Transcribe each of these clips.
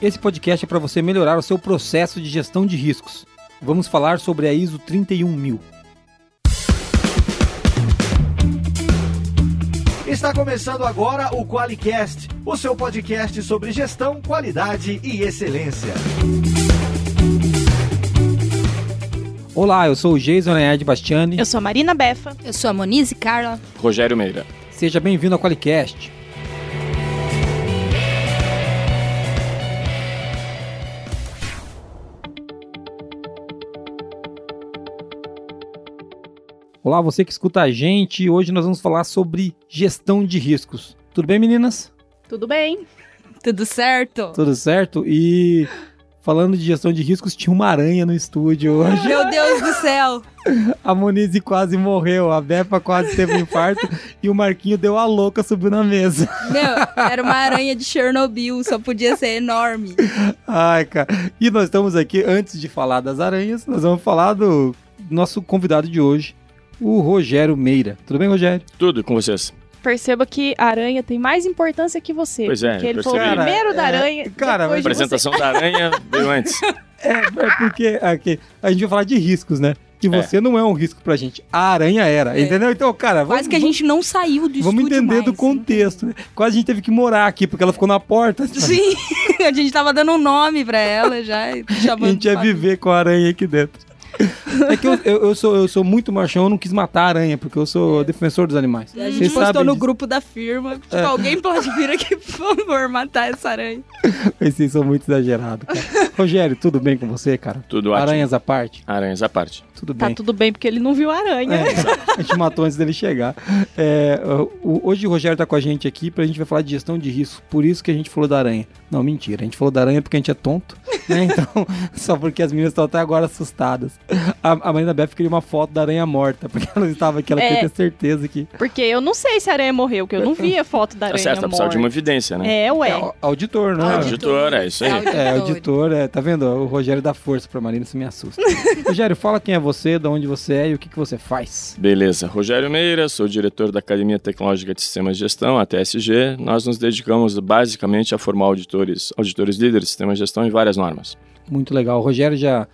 Esse podcast é para você melhorar o seu processo de gestão de riscos. Vamos falar sobre a ISO 31000. Está começando agora o QualiCast, o seu podcast sobre gestão, qualidade e excelência. Olá, eu sou o Jason Leard Bastiani. Eu sou a Marina Befa. Eu sou a Monize Carla. Rogério Meira. Seja bem-vindo ao QualiCast. Olá, você que escuta a gente. Hoje nós vamos falar sobre gestão de riscos. Tudo bem, meninas? Tudo bem? Tudo certo? Tudo certo? E falando de gestão de riscos, tinha uma aranha no estúdio hoje. Meu Deus do céu! A Monize quase morreu, a Bepa quase teve um infarto e o Marquinho deu a louca, subiu na mesa. Meu, era uma aranha de Chernobyl, só podia ser enorme. Ai, cara. E nós estamos aqui, antes de falar das aranhas, nós vamos falar do nosso convidado de hoje, o Rogério Meira. Tudo bem, Rogério? Tudo com vocês. Perceba que a aranha tem mais importância que você. Pois é, Porque ele foi o percebi. primeiro da Cara, é, aranha. cara, depois A apresentação da aranha veio antes. É, é porque aqui, a gente vai falar de riscos, né? Que É. você não é um risco pra gente. A aranha era, entendeu? Então, cara, vamos, Quase que a gente não saiu do vamos entender mais. do contexto. né? Quase a gente teve que morar aqui, porque ela ficou na porta. Sim, a gente tava dando um nome pra ela já, A gente ia viver com a aranha aqui dentro. É que eu, eu, eu sou, eu sou muito machão, eu não quis matar a aranha, porque eu sou defensor dos animais. A gente Vocês postou no disso. grupo da firma. Tipo, É. alguém pode vir aqui, por favor, matar essa aranha. Vocês são muito exagerados, cara. Rogério, tudo bem com você, cara? Tudo ótimo. Aranhas à parte? Aranhas à parte. Tudo Tá bem. tudo bem, porque ele não viu a aranha. É, a gente matou antes dele chegar. É, o- hoje o Rogério tá com a gente aqui pra gente vai falar de gestão de risco. Por isso que a gente falou da aranha. Não, mentira. A gente falou da aranha porque a gente é tonto. Né? Então, só porque as meninas estão até agora assustadas. A, a Marina Beff queria uma foto da aranha morta, porque ela estava aqui, ela É. queria ter certeza que. Porque eu não sei se a aranha morreu, porque eu não vi a foto da Tá aranha certo, tá precisando de uma evidência, né? É, ué. É, auditor, não é? Auditor, é isso aí. É, auditor, é, tá vendo? O Rogério dá força pra Marina, isso me assusta. Rogério, fala quem é você, de onde você é e o que, que você faz. Beleza. Rogério Meira, sou diretor da Academia Tecnológica de Sistemas de Gestão, a TSG. Nós nos dedicamos basicamente a formar auditores, auditores líderes de sistemas de gestão em várias normas. Muito legal. O Rogério já,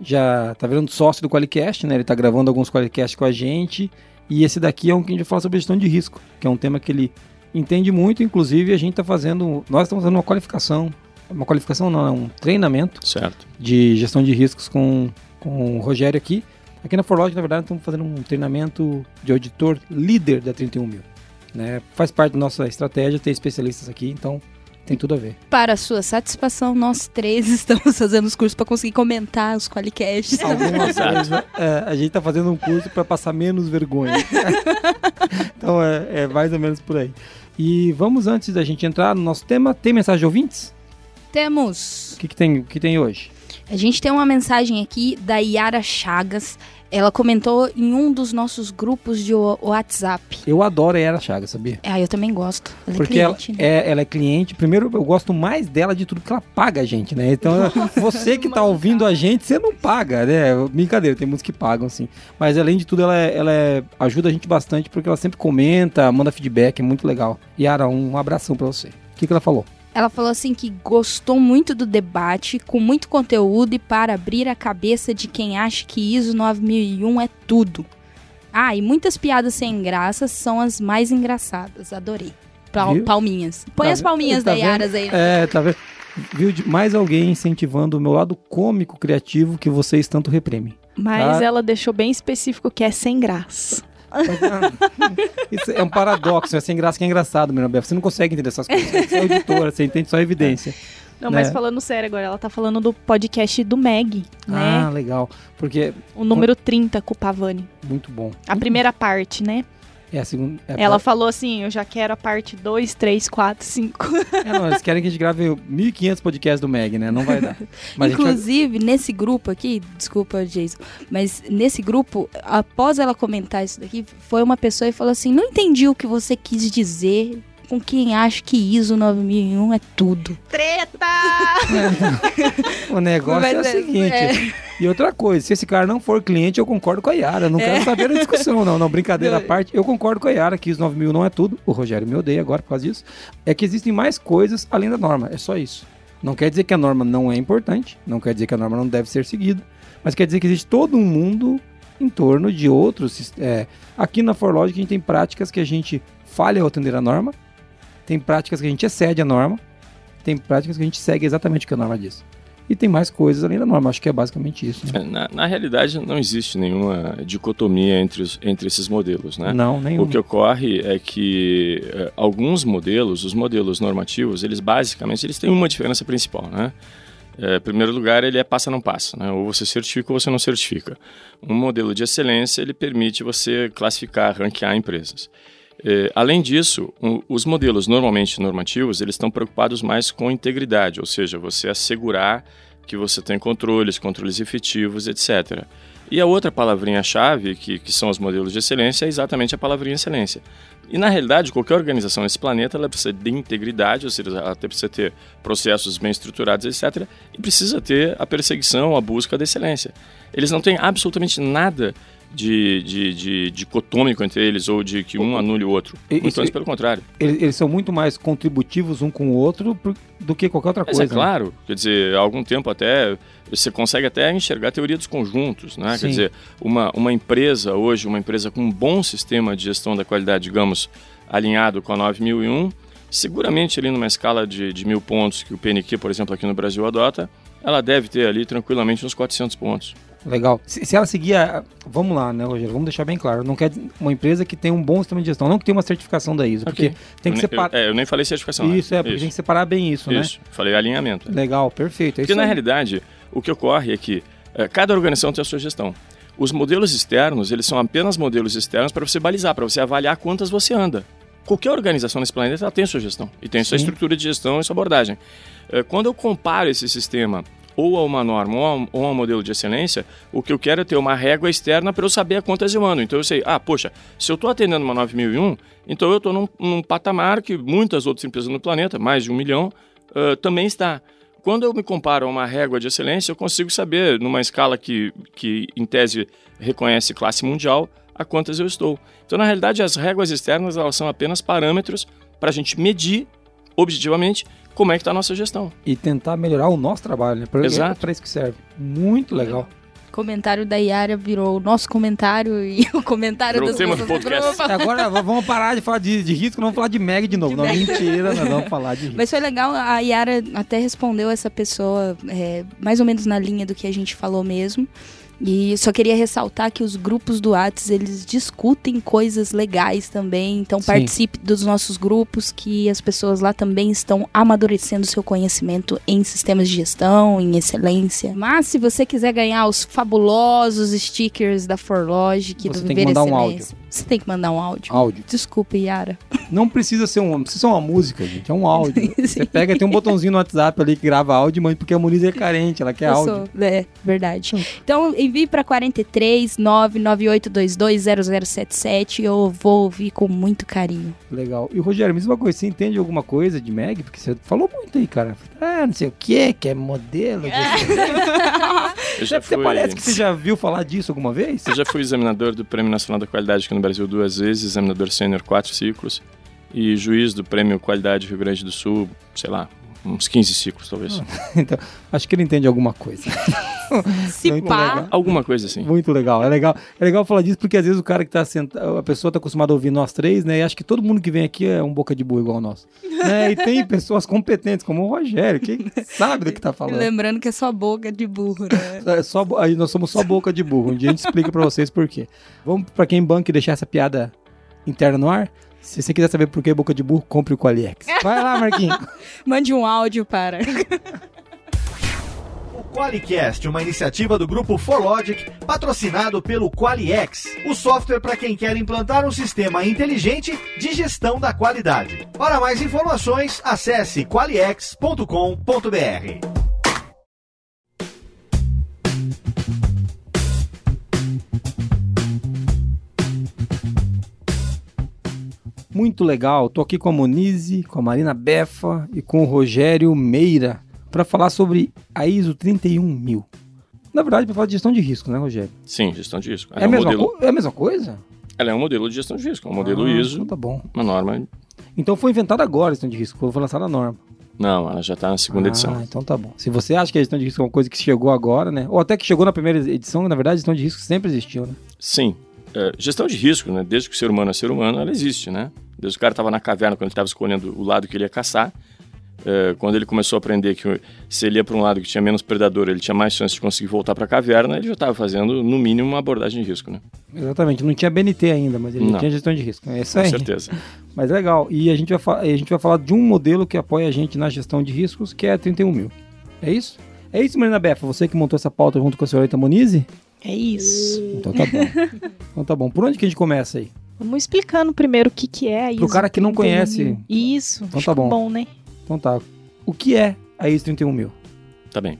já tá virando sócio do Qualicast, né? Ele tá gravando alguns Qualicasts com a gente. E esse daqui é um que a gente vai falar sobre gestão de risco, que é um tema que ele entende muito. Inclusive, a gente tá fazendo. Nós estamos fazendo uma qualificação. Uma qualificação não, é um treinamento Certo. de gestão de riscos com, com o Rogério aqui. Aqui na Forlog, na verdade, estamos fazendo um treinamento de auditor líder da 31 mil. Né? Faz parte da nossa estratégia ter especialistas aqui, então tem tudo a ver. Para sua satisfação, nós três estamos fazendo os cursos pra conseguir comentar os qualicasts. Alguma Exato. coisa. é, a gente tá fazendo um curso para passar menos vergonha. então é, é mais ou menos por aí. E vamos, antes da gente entrar no nosso tema, tem mensagem de ouvintes? Temos O que, que, tem, que tem hoje? A gente tem uma mensagem aqui da Yara Chagas. Ela comentou em um dos nossos grupos de WhatsApp. Eu adoro a Era Chaga, sabia? Ah, eu também gosto. Ela Porque é ela cliente, né? é, ela é cliente. Primeiro, eu gosto mais dela de tudo que ela paga a gente, né? Então, você que tá ouvindo a gente, você não paga, né? Brincadeira, tem muitos que pagam, sim. Mas além de tudo, ela, é- ela é- ajuda a gente bastante porque ela sempre comenta, manda feedback, é muito legal. Yara, um abração pra você. O que, que ela falou? Ela falou assim que gostou muito do debate, com muito conteúdo e para abrir a cabeça de quem acha que ISO 9001 é tudo. Ah, e muitas piadas sem graça são as mais engraçadas. Adorei. Pal- Viu? palminhas. Põe Tá as palminhas Tá da? Yaras aí. É, tá vendo? Viu de mais alguém incentivando o meu lado cômico, criativo, que vocês tanto reprimem. Mas Tá. ela deixou bem específico que é sem graça. Ah, Isso é um paradoxo, é sem graça que é engraçado, meu Bel. Você não consegue entender essas coisas. Você é auditora, você entende só evidência. Não, mas Né? falando sério agora, ela tá falando do podcast do Meg, Ah, né? legal. Porque O número 30 com o Pavani. muito bom. A primeira parte, né? É a segunda. É Ela a, falou assim: eu já quero a parte 2, 3, 4, 5. é, não, eles querem que a gente grave 1.500 podcasts do Meg, né? Não vai dar. Mas a gente vai- Inclusive, nesse grupo aqui, desculpa, Jason, mas nesse grupo, após ela comentar isso daqui, foi uma pessoa e falou assim: não entendi o que você quis dizer com quem acha que ISO 9001 é tudo. Treta! O negócio é o Mas é- seguinte. é. E outra coisa, se esse cara não for cliente, eu concordo com a Yara. Eu Não quero saber da discussão, não. Não, brincadeira à parte. Eu concordo com a Yara que os 9 mil não é tudo. O Rogério me odeia agora por causa disso. É que existem mais coisas além da norma. É só isso. Não quer dizer que a norma não é importante, não quer dizer que a norma não deve ser seguida, mas quer dizer que existe todo um mundo em torno de outros. É, aqui na ForLogic a gente tem práticas que a gente falha ao atender a norma, tem práticas que a gente excede a norma, tem práticas que a gente segue exatamente o que a norma diz. E tem mais coisas além da norma, acho que é basicamente isso. Né? É, na, na, realidade, não existe nenhuma dicotomia entre, os, entre esses modelos, né? Não, nenhum. O que ocorre é que é, alguns modelos, os modelos normativos, eles basicamente eles têm uma diferença principal, né? É, em primeiro lugar, ele é passa não passa, né? ou você certifica ou você não certifica. Um modelo de excelência ele permite você classificar, ranquear empresas. É, além disso, um, os modelos normalmente normativos, eles estão preocupados mais com integridade, ou seja, você assegurar que você tem controles, controles efetivos, etc. E a outra palavrinha-chave, que, que são os modelos de excelência, é exatamente a palavrinha excelência. E na realidade, qualquer organização nesse planeta ela precisa de integridade, ou seja, ela precisa ter processos bem estruturados, etc. E precisa ter a perseguição, a busca da excelência. Eles não têm absolutamente nada de, de, de dicotômico entre eles ou de que um anule o outro. Muito antes pelo contrário. Eles, eles, são muito mais contributivos um com o outro do que qualquer outra Mas coisa. é claro. Né? Quer dizer, há algum tempo até você consegue até enxergar a teoria dos conjuntos, né? Sim. Quer dizer, uma, uma empresa hoje, uma empresa com um bom sistema de gestão da qualidade, digamos, alinhado com a 9001, seguramente ali numa escala de, de mil pontos que o PNQ, por exemplo, aqui no Brasil adota, ela deve ter ali tranquilamente uns 400 pontos. Legal. Se, se, ela seguir a, Vamos lá, né, Rogério? Vamos deixar bem claro. Não quer uma empresa que tem um bom sistema de gestão, não que tenha uma certificação da ISO. Okay. Porque tem que separar. Eu, é, eu nem falei certificação. Isso, né? é, porque isso. tem que separar bem isso, isso. né? Isso. Falei alinhamento. Legal, perfeito. É porque na aí. realidade, o que ocorre é que é, cada organização tem a sua gestão. Os modelos externos, eles são apenas modelos externos para você balizar, para você avaliar quantas você anda. Qualquer organização nesse planeta ela tem a sua gestão e tem a sua Sim. estrutura de gestão e sua abordagem. É, quando eu comparo esse sistema ou a uma norma ou a, ou a um modelo de excelência, o que eu quero é ter uma régua externa para eu saber a quantas eu ando. Então eu sei, ah, poxa, se eu estou atendendo uma 9001, então eu estou num, num, patamar que muitas outras empresas no planeta, mais de um milhão, uh, também está. Quando eu me comparo a uma régua de excelência, eu consigo saber, numa escala que, que em tese reconhece classe mundial, a quantas eu estou. Então, na realidade, as réguas externas elas são apenas parâmetros para a gente medir objetivamente como é que está a nossa gestão. E tentar melhorar o nosso trabalho, né? Pra, Exato. É para isso que serve. Muito legal. O comentário da Yara virou o nosso comentário e o comentário virou das tema do podcast. Agora vamos parar de falar de, de risco, vamos falar de Meg de novo. De não, Meg. mentira, nós vamos falar de risco. Mas foi legal, a Yara até respondeu essa pessoa é, mais ou menos na linha do que a gente falou mesmo. E só queria ressaltar que os grupos do Whats, eles discutem coisas legais também. Então Sim. participe dos nossos grupos, que as pessoas lá também estão amadurecendo seu conhecimento em sistemas de gestão, em excelência. Mas se você quiser ganhar os fabulosos stickers da Forlogic, do Viver Excelência, um áudio. Você tem que mandar um áudio. Áudio. Desculpe, Yara. Não precisa ser um, precisa ser uma música, gente. É um áudio. você pega, tem um botãozinho no WhatsApp ali que grava áudio, mãe, porque a Muniz é carente, ela quer Eu áudio. Sou, é, verdade. Então, envie para 43 998220077 eu vou ouvir com muito carinho. Legal. E Rogério, me diz uma coisa, você entende alguma coisa de Meg? Porque você falou muito aí, cara. Ah, não sei o que, que é modelo. já você fui... parece que você já viu falar disso alguma vez? Eu já fui examinador do Prêmio Nacional da Qualidade aqui no Brasil duas vezes, examinador sênior quatro ciclos e juiz do Prêmio Qualidade Rio Grande do Sul, sei lá, uns 15 ciclos, talvez. então, acho que ele entende alguma coisa. Se pá. Alguma coisa assim. Muito legal. É legal. É legal falar disso porque às vezes o cara que tá sentado, a pessoa tá acostumada a ouvir nós três, né? E acho que todo mundo que vem aqui é um boca de burro igual nós. né? E tem pessoas competentes, como o Rogério, que sabe do que tá falando. Lembrando que é só boca de burro, né? É só, aí nós somos só boca de burro. Um dia a gente explica pra vocês por quê. Vamos pra quem banca e deixar essa piada interna no ar? Se você quiser saber por que boca de burro, compre o Qualiex. Vai lá, Marquinhos. Mande um áudio para. O Qualicast, uma iniciativa do grupo ForLogic, patrocinado pelo Qualiex, o software para quem quer implantar um sistema inteligente de gestão da qualidade. Para mais informações, acesse qualiex.com.br. muito legal. Tô aqui com a Monize, com a Marina Befa e com o Rogério Meira para falar sobre a ISO 31000. Na verdade, para falar de gestão de risco, né, Rogério? Sim, gestão de risco. É, é, a, mesma modelo... é a mesma coisa? Ela é um modelo de gestão de risco, é um modelo ah, ISO. Então tá bom. Uma norma. Então foi inventada agora a gestão de risco, foi lançada a norma. Não, ela já está na segunda ah, edição. então tá bom. Se você acha que a gestão de risco é uma coisa que chegou agora, né? Ou até que chegou na primeira edição, na verdade, a gestão de risco sempre existiu, né? Sim. É, gestão de risco, né? Desde que o ser humano é ser humano, ela existe, né? Desde o cara estava na caverna, quando ele estava escolhendo o lado que ele ia caçar, é, quando ele começou a aprender que se ele ia para um lado que tinha menos predador, ele tinha mais chance de conseguir voltar para a caverna, ele já estava fazendo, no mínimo, uma abordagem de risco, né? Exatamente. Não tinha BNT ainda, mas ele Não. tinha gestão de risco. É isso Com aí. certeza. Mas legal. E a gente, vai a gente vai falar de um modelo que apoia a gente na gestão de riscos, que é a 31 mil. É isso? É isso, Marina Befa? Você que montou essa pauta junto com a senhorita Monize? É isso. Então tá bom. então tá bom. Por onde que a gente começa aí? Vamos explicando primeiro o que, que é a ISO. Pro cara que não 31 conhece. Isso. Então tá bom. bom, né? Então tá. O que é a ISO 31 mil? Tá bem.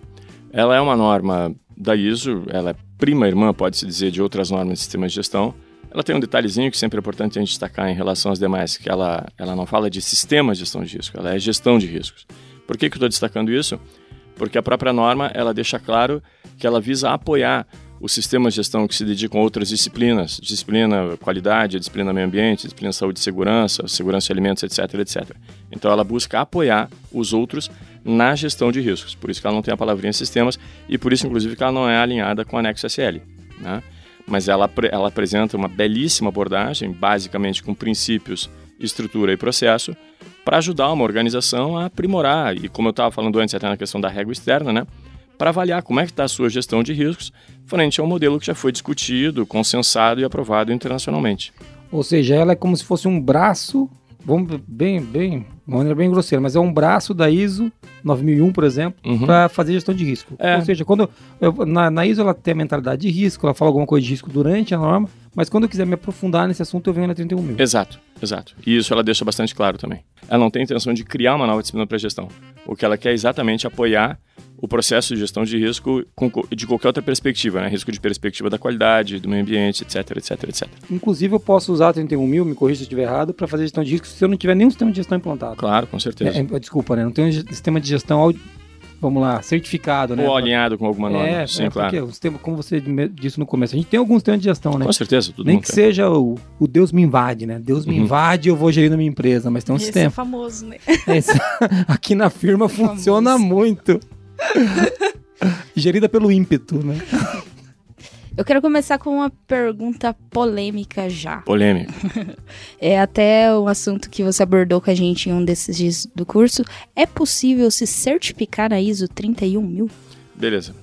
Ela é uma norma da ISO, ela é prima irmã, pode-se dizer, de outras normas de sistema de gestão. Ela tem um detalhezinho que sempre é importante a gente destacar em relação às demais, que ela, ela não fala de sistema de gestão de risco, ela é gestão de riscos. Por que, que eu estou destacando isso? Porque a própria norma, ela deixa claro que ela visa apoiar os sistemas de gestão que se dedicam a outras disciplinas, disciplina qualidade, disciplina meio ambiente, disciplina saúde e segurança, segurança de alimentos, etc, etc. Então ela busca apoiar os outros na gestão de riscos. Por isso que ela não tem a palavrinha sistemas e por isso, inclusive, que ela não é alinhada com o anexo SL. Né? Mas ela, ela apresenta uma belíssima abordagem, basicamente com princípios, estrutura e processo, para ajudar uma organização a aprimorar, e como eu estava falando antes até na questão da régua externa, né? Para avaliar como é que está a sua gestão de riscos frente a um modelo que já foi discutido, consensado e aprovado internacionalmente. Ou seja, ela é como se fosse um braço, vamos bem, bem, de uma maneira bem grosseira, mas é um braço da ISO 9001, por exemplo, Uhum. para fazer gestão de risco. É. Ou seja, quando eu- na, na ISO ela tem a mentalidade de risco, ela fala alguma coisa de risco durante a norma, mas quando eu quiser me aprofundar nesse assunto, eu venho na 31 mil. Exato, exato. E isso ela deixa bastante claro também. Ela não tem intenção de criar uma nova disciplina para gestão. O que ela quer é exatamente apoiar o processo de gestão de risco de qualquer outra perspectiva, né? Risco de perspectiva da qualidade, do meio ambiente, etc, etc, etc. Inclusive, eu posso usar a 31 mil, me corrija se eu estiver errado, para fazer gestão de risco se eu não tiver nenhum sistema de gestão implantado. Claro, com certeza. É, é, desculpa, né? Não tem um sistema de gestão, vamos lá, certificado, né? Ou alinhado com alguma norma. É, Sim, é claro. porque o sistema, como você disse no começo, a gente tem algum sistema de gestão, né? Com certeza, tudo Nem que tem. seja o, o Deus me invade, né? Deus me Uhum. invade e eu vou gerir na minha empresa, mas tem um Esse é sistema. famoso, né? Esse- aqui na firma funciona muito. Gerida pelo ímpeto, né? Eu quero começar com uma pergunta polêmica já. Polêmica. É até um assunto que você abordou com a gente em um desses dias do curso. É possível se certificar na ISO 31 mil? Beleza.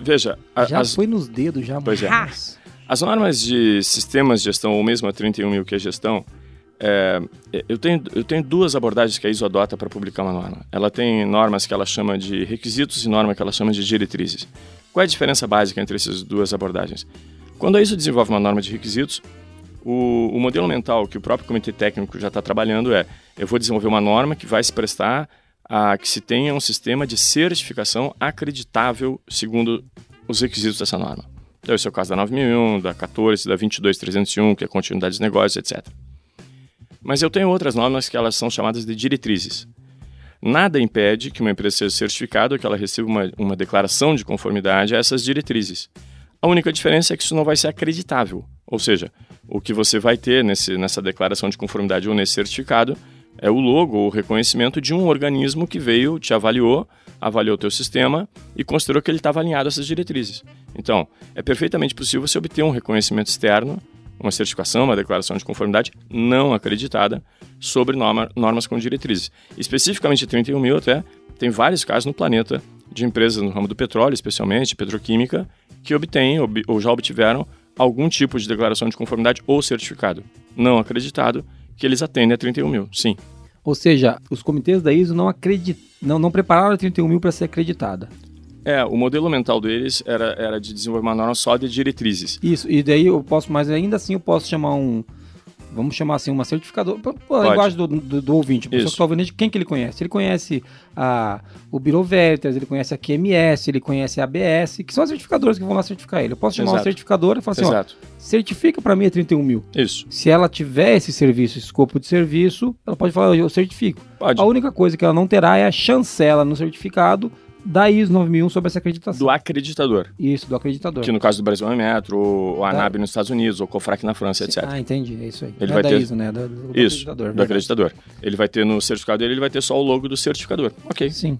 Veja, a- Já as, foi nos dedos, já. Pois é. mas- As normas de sistemas de gestão, ou mesmo a 31 mil que é gestão, é, eu, tenho, eu tenho duas abordagens que a ISO adota para publicar uma norma. Ela tem normas que ela chama de requisitos e norma que ela chama de diretrizes. Qual é a diferença básica entre essas duas abordagens? Quando a ISO desenvolve uma norma de requisitos, o, o modelo mental que o próprio comitê técnico já está trabalhando é: eu vou desenvolver uma norma que vai se prestar a que se tenha um sistema de certificação acreditável segundo os requisitos dessa norma. Então, esse é o caso da 9001, da 14, da 22301, que é continuidade de negócios, etc. Mas eu tenho outras normas que elas são chamadas de diretrizes. Nada impede que uma empresa seja certificada ou que ela receba uma, uma declaração de conformidade a essas diretrizes. A única diferença é que isso não vai ser acreditável. Ou seja, o que você vai ter nesse, nessa declaração de conformidade ou nesse certificado é o logo ou o reconhecimento de um organismo que veio, te avaliou, avaliou o teu sistema e considerou que ele estava alinhado a essas diretrizes. Então, é perfeitamente possível você obter um reconhecimento externo, uma certificação, uma declaração de conformidade não acreditada sobre norma- normas com diretrizes. Especificamente 31 mil até, tem vários casos no planeta de empresas no ramo do petróleo, especialmente petroquímica, que obtêm ob- ou já obtiveram algum tipo de declaração de conformidade ou certificado não acreditado que eles atendem a 31 mil. Sim, Ou seja, os comitês da ISO não acreditam, não, não prepararam a 31 mil para ser acreditada. É, o modelo mental deles era, era de desenvolver uma norma só de diretrizes. Isso, e daí eu posso, mas ainda assim eu posso chamar um. Vamos chamar assim, uma certificadora. A linguagem do, do, do ouvinte, a pessoa que ouvindo, gente, quem que ele conhece? Ele conhece a, o Bureau Veritas, ele conhece a QMS, ele conhece a ABS, que são as certificadoras que vão lá certificar ele. Eu posso chamar uma Exato. certificadora e falar assim: ó, Exato. certifica para mim a 31 mil. Isso. Se ela tiver esse serviço, esse escopo de serviço, ela pode falar, eu certifico. Pode. A única coisa que ela não terá é a chancela no certificado da ISO 9001 sobre essa acreditação. Do acreditador. Isso, do acreditador. Que no caso do Brasil é o Metro, ou a Tá. ANAB nos Estados Unidos, ou o COFRAC na França, etc. Ah, entendi, é isso aí. Ele Não vai é da ter- ISO, né? Do, do Isso, acreditador. do verdade. acreditador. Ele vai ter no certificado dele, ele vai ter só o logo do certificador. Ok. Sim,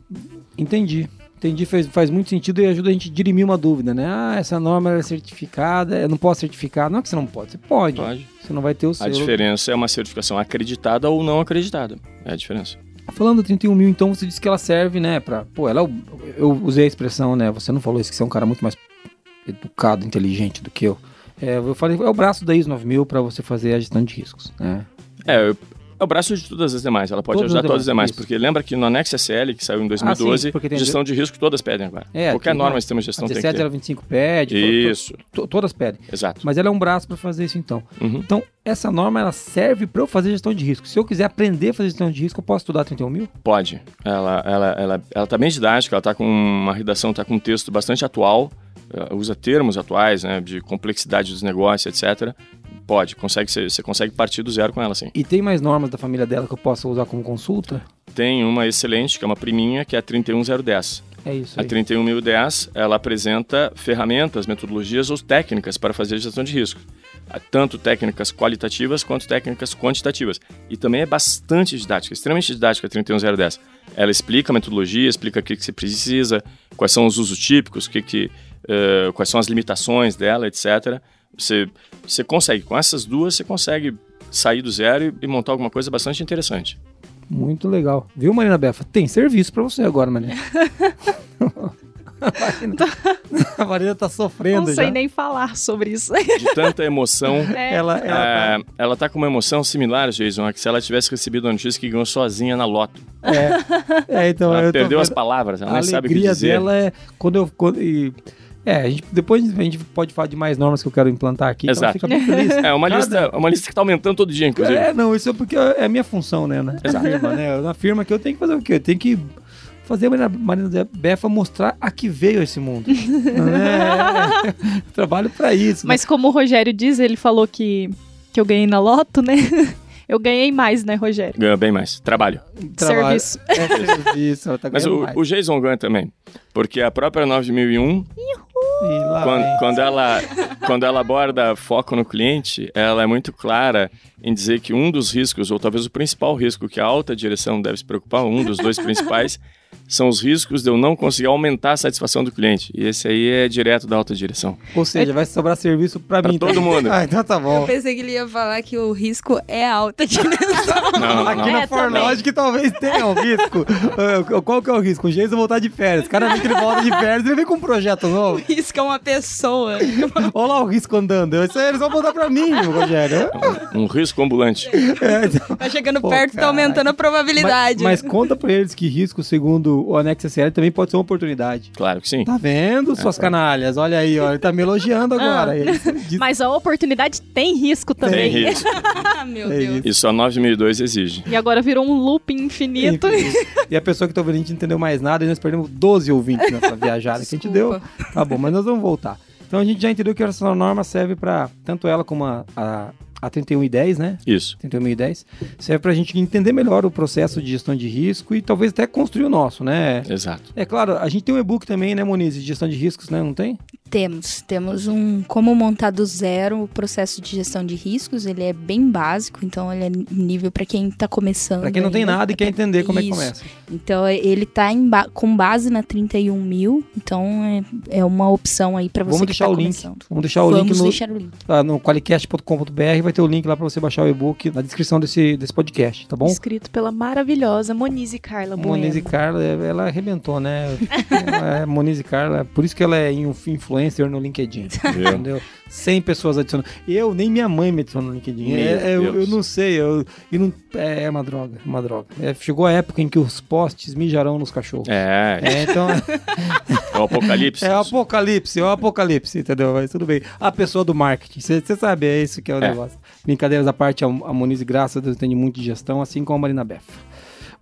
entendi. Entendi, faz, faz muito sentido e ajuda a gente a dirimir uma dúvida, né? Ah, essa norma é certificada, eu não posso certificar. Não é que você não pode, você pode. Pode. Você não vai ter o A seu. diferença é uma certificação acreditada ou não acreditada. É a diferença. Falando do 31 mil, então, você disse que ela serve, né, pra... Pô, ela é. Eu usei a expressão, né, você não falou isso, que você é um cara muito mais educado, inteligente do que eu. É, eu falei, é o braço da ISO 9000 para você fazer a gestão de riscos, né? É, eu- é o braço de todas as demais. Ela pode Todas ajudar as todas as demais. isso. Porque lembra que no anexo SL, que saiu em 2012, sim, porque tem- gestão de risco todas pedem agora. É, Qualquer norma de sistema de gestão tem que ter. 17025 pede, Isso, to- to- todas pedem. exato. Mas ela é um braço para fazer isso, então. Uhum. Então, essa norma, ela serve para eu fazer gestão de risco. Se eu quiser aprender a fazer gestão de risco, eu posso estudar 31 mil? Pode. Ela, ela, ela, ela tá bem didática, ela tá com uma redação, tá com um texto bastante atual, usa termos atuais, né, de complexidade dos negócios, etc. Pode, consegue, você consegue partir do zero com ela, sim. E tem mais normas da família dela que eu possa usar como consulta? Tem uma excelente, que é uma priminha, que é a 31010. É isso A aí. 31010, ela apresenta ferramentas, metodologias ou técnicas para fazer gestão de risco. Ah, Tanto técnicas qualitativas quanto técnicas quantitativas. E também é bastante didática, extremamente didática a 31010. Ela explica a metodologia, explica o que, que você precisa, quais são os usos típicos, o que que, eh, quais são as limitações dela, etc. Você, você consegue, com essas duas, você consegue sair do zero e, e montar alguma coisa bastante interessante. Muito legal. Viu, Marina Befa? Tem serviço para você agora, Marina. a, Marina a Marina tá sofrendo Não sei já. nem falar sobre isso. De tanta emoção. É, Ela, ela tá- É, ela tá com uma emoção similar, Jason, a que se ela tivesse recebido a notícia que ganhou sozinha na loto. É, então Ela eu tô perdeu as palavras, ela a nem sabe o que alegria dizer. dela é quando eu. Quando, e- é, a gente, depois a gente pode falar de mais normas que eu quero implantar aqui. Então Exato. fica bem feliz. É uma Cada- lista, uma lista que tá aumentando todo dia, inclusive. É, não, isso é porque é a minha função, né? Na firma, né? Na firma que eu tenho que fazer o quê? Eu tenho que fazer a Marina, Marina Befa mostrar a que veio esse mundo. né? Eu Trabalho pra isso. Mas como o Rogério diz, ele falou que, que eu ganhei na loto, né? Eu ganhei mais, né, Rogério? Ganha bem mais. Trabalho. Trabalho- Serviço. É serviço, ela tá Mas o, mais. o Jason ganha também. Porque a própria 9001, E lá quando, quando ela, quando ela aborda foco no cliente, ela é muito clara em dizer que um dos riscos, ou talvez o principal risco que a alta direção deve se preocupar, um dos dois principais, são os riscos de eu não conseguir aumentar a satisfação do cliente. E esse aí é direto da alta direção. Ou seja, vai sobrar serviço pra, Pra mim. todo mundo. Ah, então tá Eu bom. pensei que ele ia falar que o risco é alta dimensão. Não, não, Aqui não. na É, Forlogic talvez tenha um risco. Ah, Qual que é o risco? O Jason voltar de férias. Cada vez que ele volta de férias, ele vem com um projeto O novo. risco é uma pessoa. Olha lá o risco andando. Isso aí eles vão voltar pra mim, Rogério. Um risco ambulante. É, então- Tá chegando Pô, perto, tá caralho. aumentando a probabilidade. Mas, mas conta pra eles que risco, segundo o anexo SL, também pode ser uma oportunidade. Claro que sim. Tá vendo, suas canalhas? Olha aí, ó. Ele tá me elogiando agora. Ele diz- Mas a oportunidade tem risco Tem também. risco. ah, meu É Deus. Isso a 9002 exige. E agora virou um loop infinito. E a pessoa que tá ouvindo a gente não entendeu mais nada e nós perdemos 12 ouvintes nessa viajada que a gente deu. Tá bom, mas nós vamos voltar. Então a gente já entendeu que essa norma serve pra tanto ela como a, a, a 3110, né? Isso. 3110, serve pra gente entender melhor o processo de gestão de risco e talvez até construir o nosso, né? Exato. É claro, a gente tem um e-book também, né, Moniz, de gestão de riscos, né? Não tem? Temos, temos um como montar do zero o processo de gestão de riscos. Ele é bem básico, então ele é nível para quem tá começando. Pra quem não tem ainda. nada e quer entender como é que Isso. começa. Então ele tá em ba- com base na 31 mil, então é, é uma opção aí para você Vamos que deixar tá o link. começando. Vamos deixar o Vamos link no, deixar o link. no qualicast.com.br, vai ter o link lá pra você baixar o e-book na descrição desse, desse podcast, tá bom? Escrito pela maravilhosa Monize Carla Bueno. Moniz e Carla, ela arrebentou, né? é, Moniz e Carla, por isso que ela é inf- influencer no LinkedIn. Entendeu? 100 pessoas adicionando. Eu, nem minha mãe me adicionou no LinkedIn. É, é, eu, eu não sei, eu, e não, é, é uma droga, é uma droga. É, chegou a época em que os posts mijarão nos cachorros. É, É, então, é o apocalipse. é o apocalipse, é o apocalipse, entendeu? Mas tudo bem. A pessoa do marketing, você sabe, é isso que é o É. negócio. Brincadeiras à parte, a, a Moniz, graças a Deus, entende muito de gestão, assim como a Marina Beff.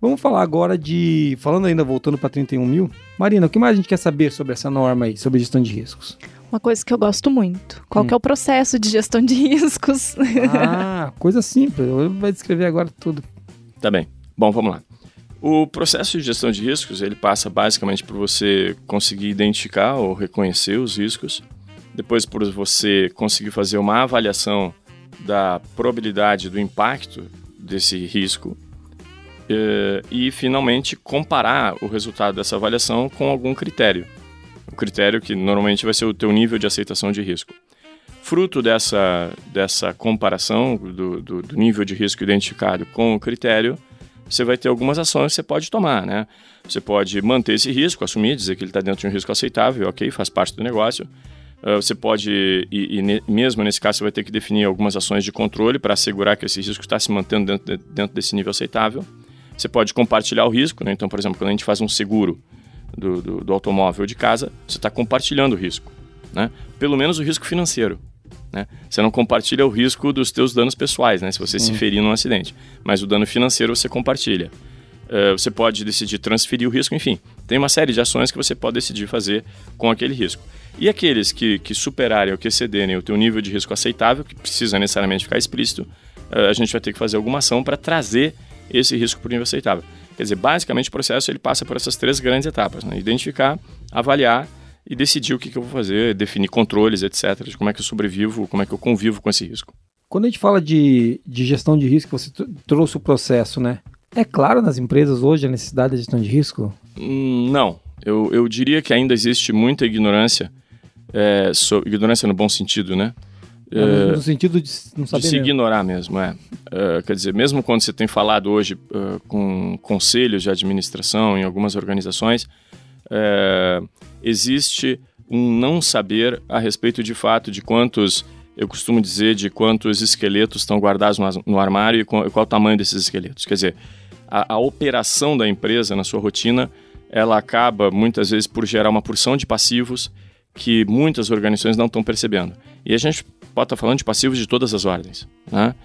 Vamos falar agora de. Falando ainda, voltando para 31 mil. Marina, o que mais a gente quer saber sobre essa norma aí, sobre gestão de riscos? Uma coisa que eu gosto muito. Qual Hum. que é o processo de gestão de riscos? Ah, coisa simples. Vai descrever agora tudo. Tá bem. Bom, vamos lá. O processo de gestão de riscos, ele passa basicamente por você conseguir identificar ou reconhecer os riscos, depois por você conseguir fazer uma avaliação da probabilidade do impacto desse risco e finalmente comparar o resultado dessa avaliação com algum critério. O critério que normalmente vai ser o teu nível de aceitação de risco. Fruto dessa, dessa comparação do, do, do nível de risco identificado com o critério, você vai ter algumas ações que você pode tomar, né? Você pode manter esse risco, assumir, dizer que ele está dentro de um risco aceitável, ok, faz parte do negócio. Uh, você pode, e, e mesmo nesse caso, você vai ter que definir algumas ações de controle para assegurar que esse risco está se mantendo dentro, de, dentro desse nível aceitável. Você pode compartilhar o risco, né? Então, por exemplo, quando a gente faz um seguro do, do, do automóvel de casa, você está compartilhando o risco, né? Pelo menos o risco financeiro. Né? Você não compartilha o risco dos teus danos pessoais, né? se você se ferir num acidente. Mas o dano financeiro você compartilha. Uh, você pode decidir transferir o risco, enfim. Tem uma série de ações que você pode decidir fazer com aquele risco. E aqueles que, que superarem ou que excederem o teu nível de risco aceitável, que precisa necessariamente ficar explícito, uh, a gente vai ter que fazer alguma ação para trazer esse risco o nível aceitável. Quer dizer, basicamente o processo ele passa por essas três grandes etapas: né? identificar, avaliar e decidir o que, que eu vou fazer, definir controles, etc., de como é que eu sobrevivo, como é que eu convivo com esse risco. Quando a gente fala de, de gestão de risco, você trouxe o processo, né? É claro nas empresas hoje a necessidade de gestão de risco? Hum, não. Eu, eu diria que ainda existe muita ignorância, é, so, ignorância no bom sentido, né? No, é, no sentido de não saber. De se mesmo. ignorar mesmo, é. é. Quer dizer, mesmo quando você tem falado hoje uh, com conselhos de administração em algumas organizações, é, existe um não saber a respeito de fato de quantos, eu costumo dizer, de quantos esqueletos estão guardados no, no armário e qual, qual, o tamanho desses esqueletos. Quer dizer, a, a operação da empresa na sua rotina, ela acaba muitas vezes por gerar uma porção de passivos que muitas organizações não estão percebendo. E a gente pode estar falando de passivos de todas as ordens, né?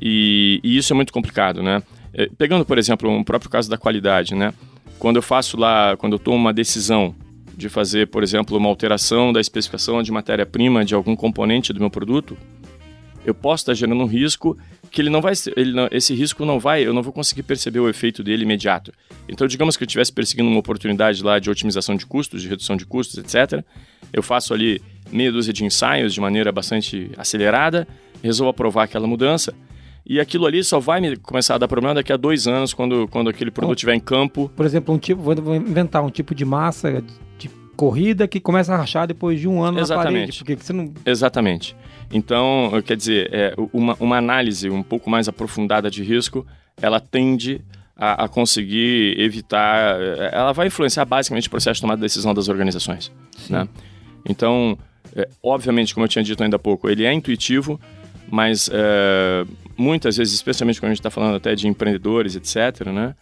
E, e isso é muito complicado, né? É, pegando, por exemplo, um próprio caso da qualidade, né? Quando eu faço lá, quando eu tomo uma decisão de fazer, por exemplo, uma alteração da especificação de matéria-prima de algum componente do meu produto, eu posso estar gerando um risco que ele não vai, ele não, esse risco não vai, eu não vou conseguir perceber o efeito dele imediato. Então, digamos que eu estivesse perseguindo uma oportunidade lá de otimização de custos, de redução de custos, etc. Eu faço ali meia dúzia de ensaios de maneira bastante acelerada, resolvo aprovar aquela mudança e aquilo ali só vai me começar a dar problema daqui a dois anos, quando, quando aquele produto estiver em campo. Por exemplo, um tipo, vou inventar um tipo de massa corrida que começa a rachar depois de um ano Exatamente. na parede. Porque você não... Exatamente. Então, quer dizer, é, uma, uma análise um pouco mais aprofundada de risco, ela tende a, a, conseguir evitar... É, ela vai influenciar basicamente o processo de tomada de decisão das organizações. Né? Então, é, obviamente, como eu tinha dito ainda há pouco, ele é intuitivo, mas é, muitas vezes, especialmente quando a gente está falando até de empreendedores, etc., né?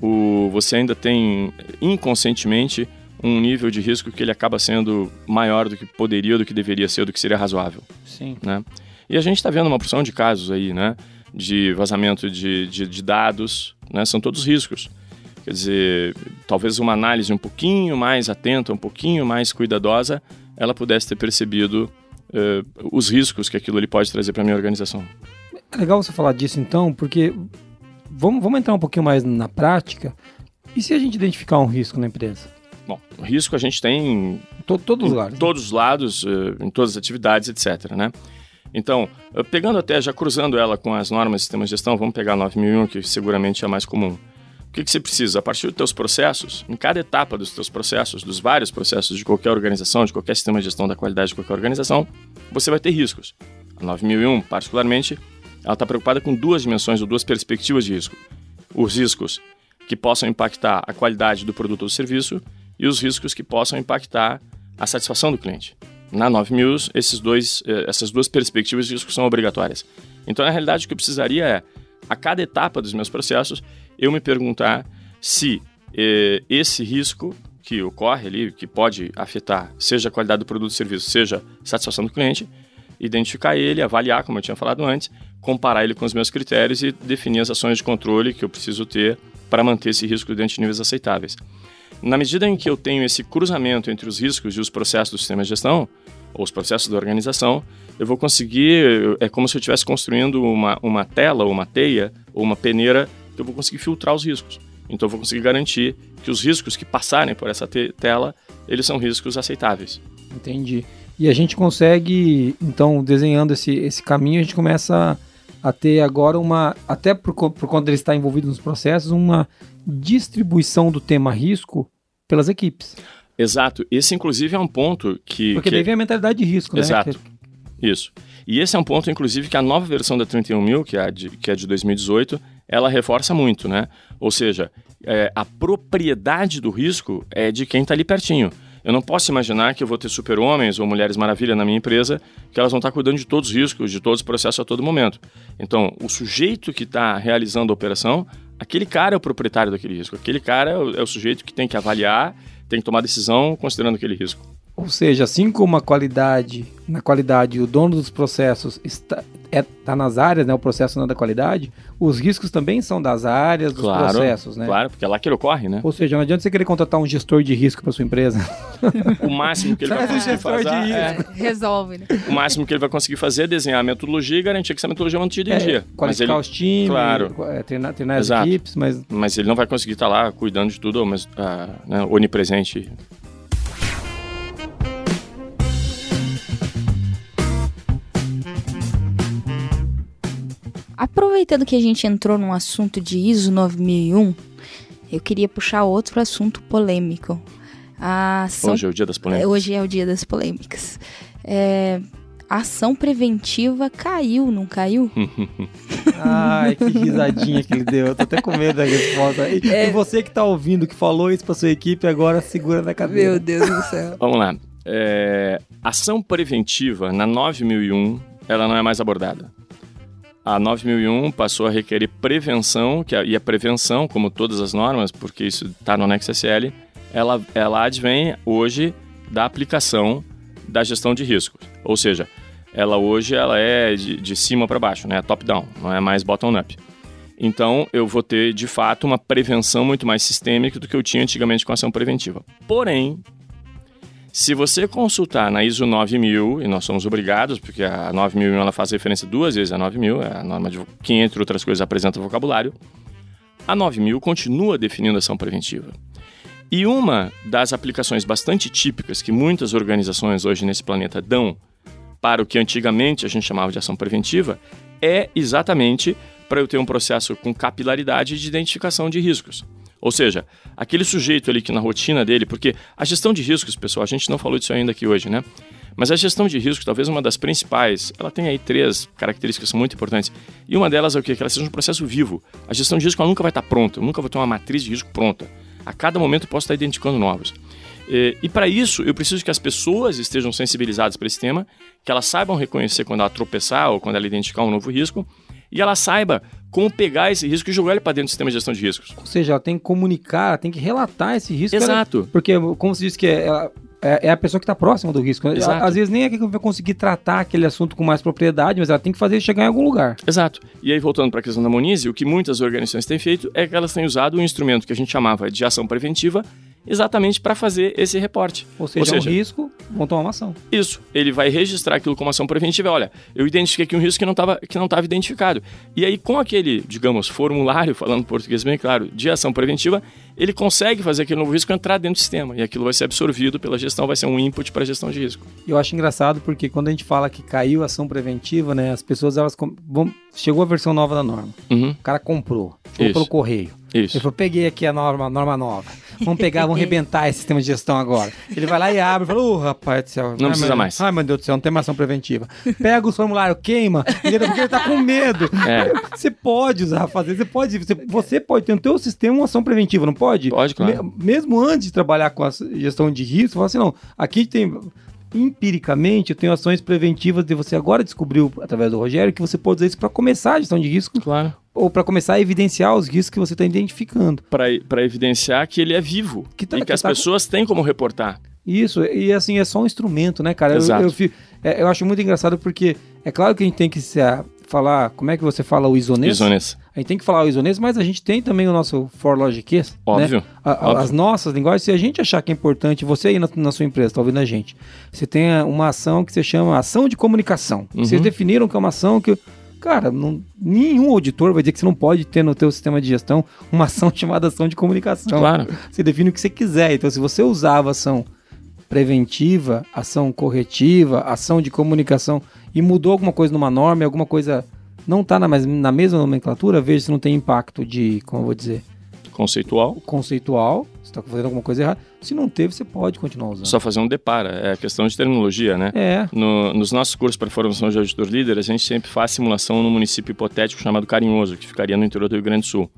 O, você ainda tem inconscientemente um nível de risco que ele acaba sendo maior do que poderia, do que deveria ser, do que seria razoável. Sim. Né? E a gente está vendo uma porção de casos aí, né? De vazamento de, de, de, dados, né? São todos riscos. Quer dizer, talvez uma análise um pouquinho mais atenta, um pouquinho mais cuidadosa, ela pudesse ter percebido uh, os riscos que aquilo ali pode trazer para a minha organização. É legal você falar disso então, porque vamos, vamos entrar um pouquinho mais na prática. E se a gente identificar um risco na empresa? Bom, o risco a gente tem em todos os lados. Né? todos os lados, eh, em todas as atividades, etc. Né? Então, eh, pegando até, já cruzando ela com as normas de sistema de gestão, vamos pegar a 9001, que seguramente é mais comum. Que, que você precisa? A partir dos teus processos, em cada etapa dos teus processos, dos vários processos de qualquer organização, de qualquer sistema de gestão da qualidade de qualquer organização, você vai ter riscos. A 9001, particularmente, ela está preocupada com duas dimensões ou duas perspectivas de risco. Os riscos que possam impactar a qualidade do produto ou serviço e os riscos que possam impactar a satisfação do cliente. Na 9000, esses dois, eh, essas duas perspectivas de risco são obrigatórias. Então, na realidade, o que eu precisaria é, a cada etapa dos meus processos, eu me perguntar se eh, esse risco que ocorre ali, que pode afetar, seja a qualidade do produto ou serviço, seja satisfação do cliente, identificar ele, avaliar, como eu tinha falado antes, comparar ele com os meus critérios e definir as ações de controle que eu preciso ter para manter esse risco dentro de níveis aceitáveis. Na medida em que eu tenho esse cruzamento entre os riscos e os processos do sistema de gestão, ou os processos da organização, eu vou conseguir, é como se eu estivesse construindo uma, uma tela, uma teia, ou uma peneira, eu vou conseguir filtrar os riscos. Então eu vou conseguir garantir que os riscos que passarem por essa te tela, eles são riscos aceitáveis. Entendi. E a gente consegue, então, desenhando esse, esse caminho, a gente começa a ter agora uma, até por, por conta de estar envolvido nos processos, uma distribuição do tema risco pelas equipes. Exato. Esse, inclusive, é um ponto que. Porque que... daí vem a mentalidade de risco, né? Exato. Isso. E esse é um ponto, inclusive, que a nova versão da 31000, que é de, que é de 2018, ela reforça muito, né? Ou seja, é, a propriedade do risco é de quem está ali pertinho. Eu não posso imaginar que eu vou ter super-homens ou mulheres maravilha na minha empresa, que elas vão estar cuidando de todos os riscos, de todos os processos a todo momento. Então, o sujeito que está realizando a operação, aquele cara é o proprietário daquele risco. Aquele cara é o, é o sujeito que tem que avaliar, tem que tomar decisão considerando aquele risco. Ou seja, assim como a qualidade, na qualidade, o dono dos processos está, é, tá nas áreas, né, o processo não é da qualidade, os riscos também são das áreas, dos claro, processos, né? Claro, porque é lá que ele ocorre, né? Ou seja, não adianta você querer contratar um gestor de risco para sua empresa. O máximo que ele vai conseguir fazer é, risco. Resolve, né? o máximo que ele vai conseguir fazer é desenhar a metodologia e garantir que essa metodologia é mantida em É, dia. Mas qualificar ele, os times, claro. é, treinar, treinar as equipes, mas mas ele não vai conseguir estar lá cuidando de tudo, mas ah, né, onipresente. Aproveitando que a gente entrou num assunto de ISO 9001, eu queria puxar outro assunto polêmico. A ação... Hoje é o dia das polêmicas. Hoje é o dia das polêmicas. É, A ação preventiva caiu, não caiu? Ai, que risadinha que ele deu. Eu tô até com medo da resposta. E, É. e você que tá ouvindo, que falou isso pra sua equipe, agora segura na cadeira. Deus do céu. Vamos lá. É, ação preventiva na 9001, ela não é mais abordada. A 9001 passou a requerer prevenção, que a, e a prevenção, como todas as normas, porque isso está no anexo SL, ela, ela advém hoje da aplicação da gestão de riscos. Ou seja, ela hoje ela é de, de cima para baixo, né? top-down, não é mais bottom-up. Então, eu vou ter, de fato, uma prevenção muito mais sistêmica do que eu tinha antigamente com ação preventiva. Porém, se você consultar na ISO 9000, e nós somos obrigados, porque a 9001 ela faz referência duas vezes a 9000, é a norma de, que, entre outras coisas, apresenta vocabulário, a 9000 continua definindo ação preventiva. E uma das aplicações bastante típicas que muitas organizações hoje nesse planeta dão para o que antigamente a gente chamava de ação preventiva é exatamente para eu ter um processo com capilaridade de identificação de riscos. Ou seja, aquele sujeito ali que na rotina dele, porque a gestão de riscos, pessoal, a gente não falou disso ainda aqui hoje, né? Mas a gestão de riscos, talvez uma das principais, ela tem aí três características muito importantes. E uma delas é o quê? Que ela seja um processo vivo. A gestão de risco nunca vai estar pronta, nunca vou ter uma matriz de risco pronta. A cada momento eu posso estar identificando novos. E, e para isso, eu preciso que as pessoas estejam sensibilizadas para esse tema, que elas saibam reconhecer quando ela tropeçar ou quando ela identificar um novo risco, e ela saiba como pegar esse risco e jogar ele para dentro do sistema de gestão de riscos. Ou seja, ela tem que comunicar, ela tem que relatar esse risco. ela- Exato. porque, como você disse que é, ela- é, é a pessoa que está próxima do risco. Exato. Às vezes nem é que vai conseguir tratar aquele assunto com mais propriedade, mas ela tem que fazer chegar em algum lugar. Exato. E aí, voltando para a questão da Monize, o que muitas organizações têm feito é que elas têm usado um instrumento que a gente chamava de ação preventiva exatamente para fazer esse reporte. Ou seja, é um risco, vão tomar uma ação. Isso, ele vai registrar aquilo como ação preventiva. Olha, eu identifiquei aqui um risco que não estava que não identificado. E aí, com aquele, digamos, formulário, falando português bem claro, de ação preventiva, ele consegue fazer aquele novo risco entrar dentro do sistema. E aquilo vai ser absorvido pela gestão, vai ser um input para a gestão de risco. Eu acho engraçado porque quando a gente fala que caiu ação preventiva, né, as pessoas elas vão, chegou a versão nova da norma. Uhum, O cara comprou, chegou Isso. pelo correio. isso. Ele falou: peguei aqui a norma, norma nova. Vamos pegar, vamos arrebentar esse sistema de gestão agora. Ele vai lá e abre e fala: Ô, rapaz do céu. Não ai, precisa meu- mais. Ai, meu Deus do céu, não tem mais ação preventiva. Pega os formulários, queima, porque ele tá com medo. É. Você pode usar, fazer, você pode, você, você pode ter no teu sistema uma ação preventiva, não pode? Pode, claro. Me- mesmo antes de trabalhar com a gestão de risco, você fala assim, não, aqui tem empiricamente eu tenho ações preventivas de você agora descobriu através do Rogério que você pode usar isso para começar a gestão de risco Claro. ou para começar a evidenciar os riscos que você está identificando. Para evidenciar que ele é vivo Que tá- e que que as tá- pessoas têm como reportar. Isso, e assim, é só um instrumento, né, cara? Eu, Exato. eu, fi- é, eu acho muito engraçado porque é claro que a gente tem que se, ah, falar, como é que você fala o isonês? Isonês. A gente tem que falar o isonês, mas a gente tem também o nosso ForLogicês, Óbvio. Né? A- a- óbvio. As nossas linguagens, se a gente achar que é importante, você aí na, na sua empresa, tá ouvindo a gente, você tem uma ação que se chama ação de comunicação. Uhum. Vocês definiram que é uma ação que Cara, não- nenhum auditor vai dizer que você não pode ter no teu sistema de gestão uma ação chamada ação de comunicação. Claro. Você define o que você quiser. Então, se você usava ação preventiva, ação corretiva, ação de comunicação e mudou alguma coisa numa norma, alguma coisa não está na, na mesma nomenclatura, veja se não tem impacto de, como eu vou dizer, Conceitual. conceitual, você está fazendo alguma coisa errada. Se não teve, você pode continuar usando. Só fazer um depara. É questão de terminologia, né? É, No- nos nossos cursos para formação de auditor líder, a gente sempre faz simulação num município hipotético chamado Carinhoso, que ficaria no interior do Rio Grande do Sul.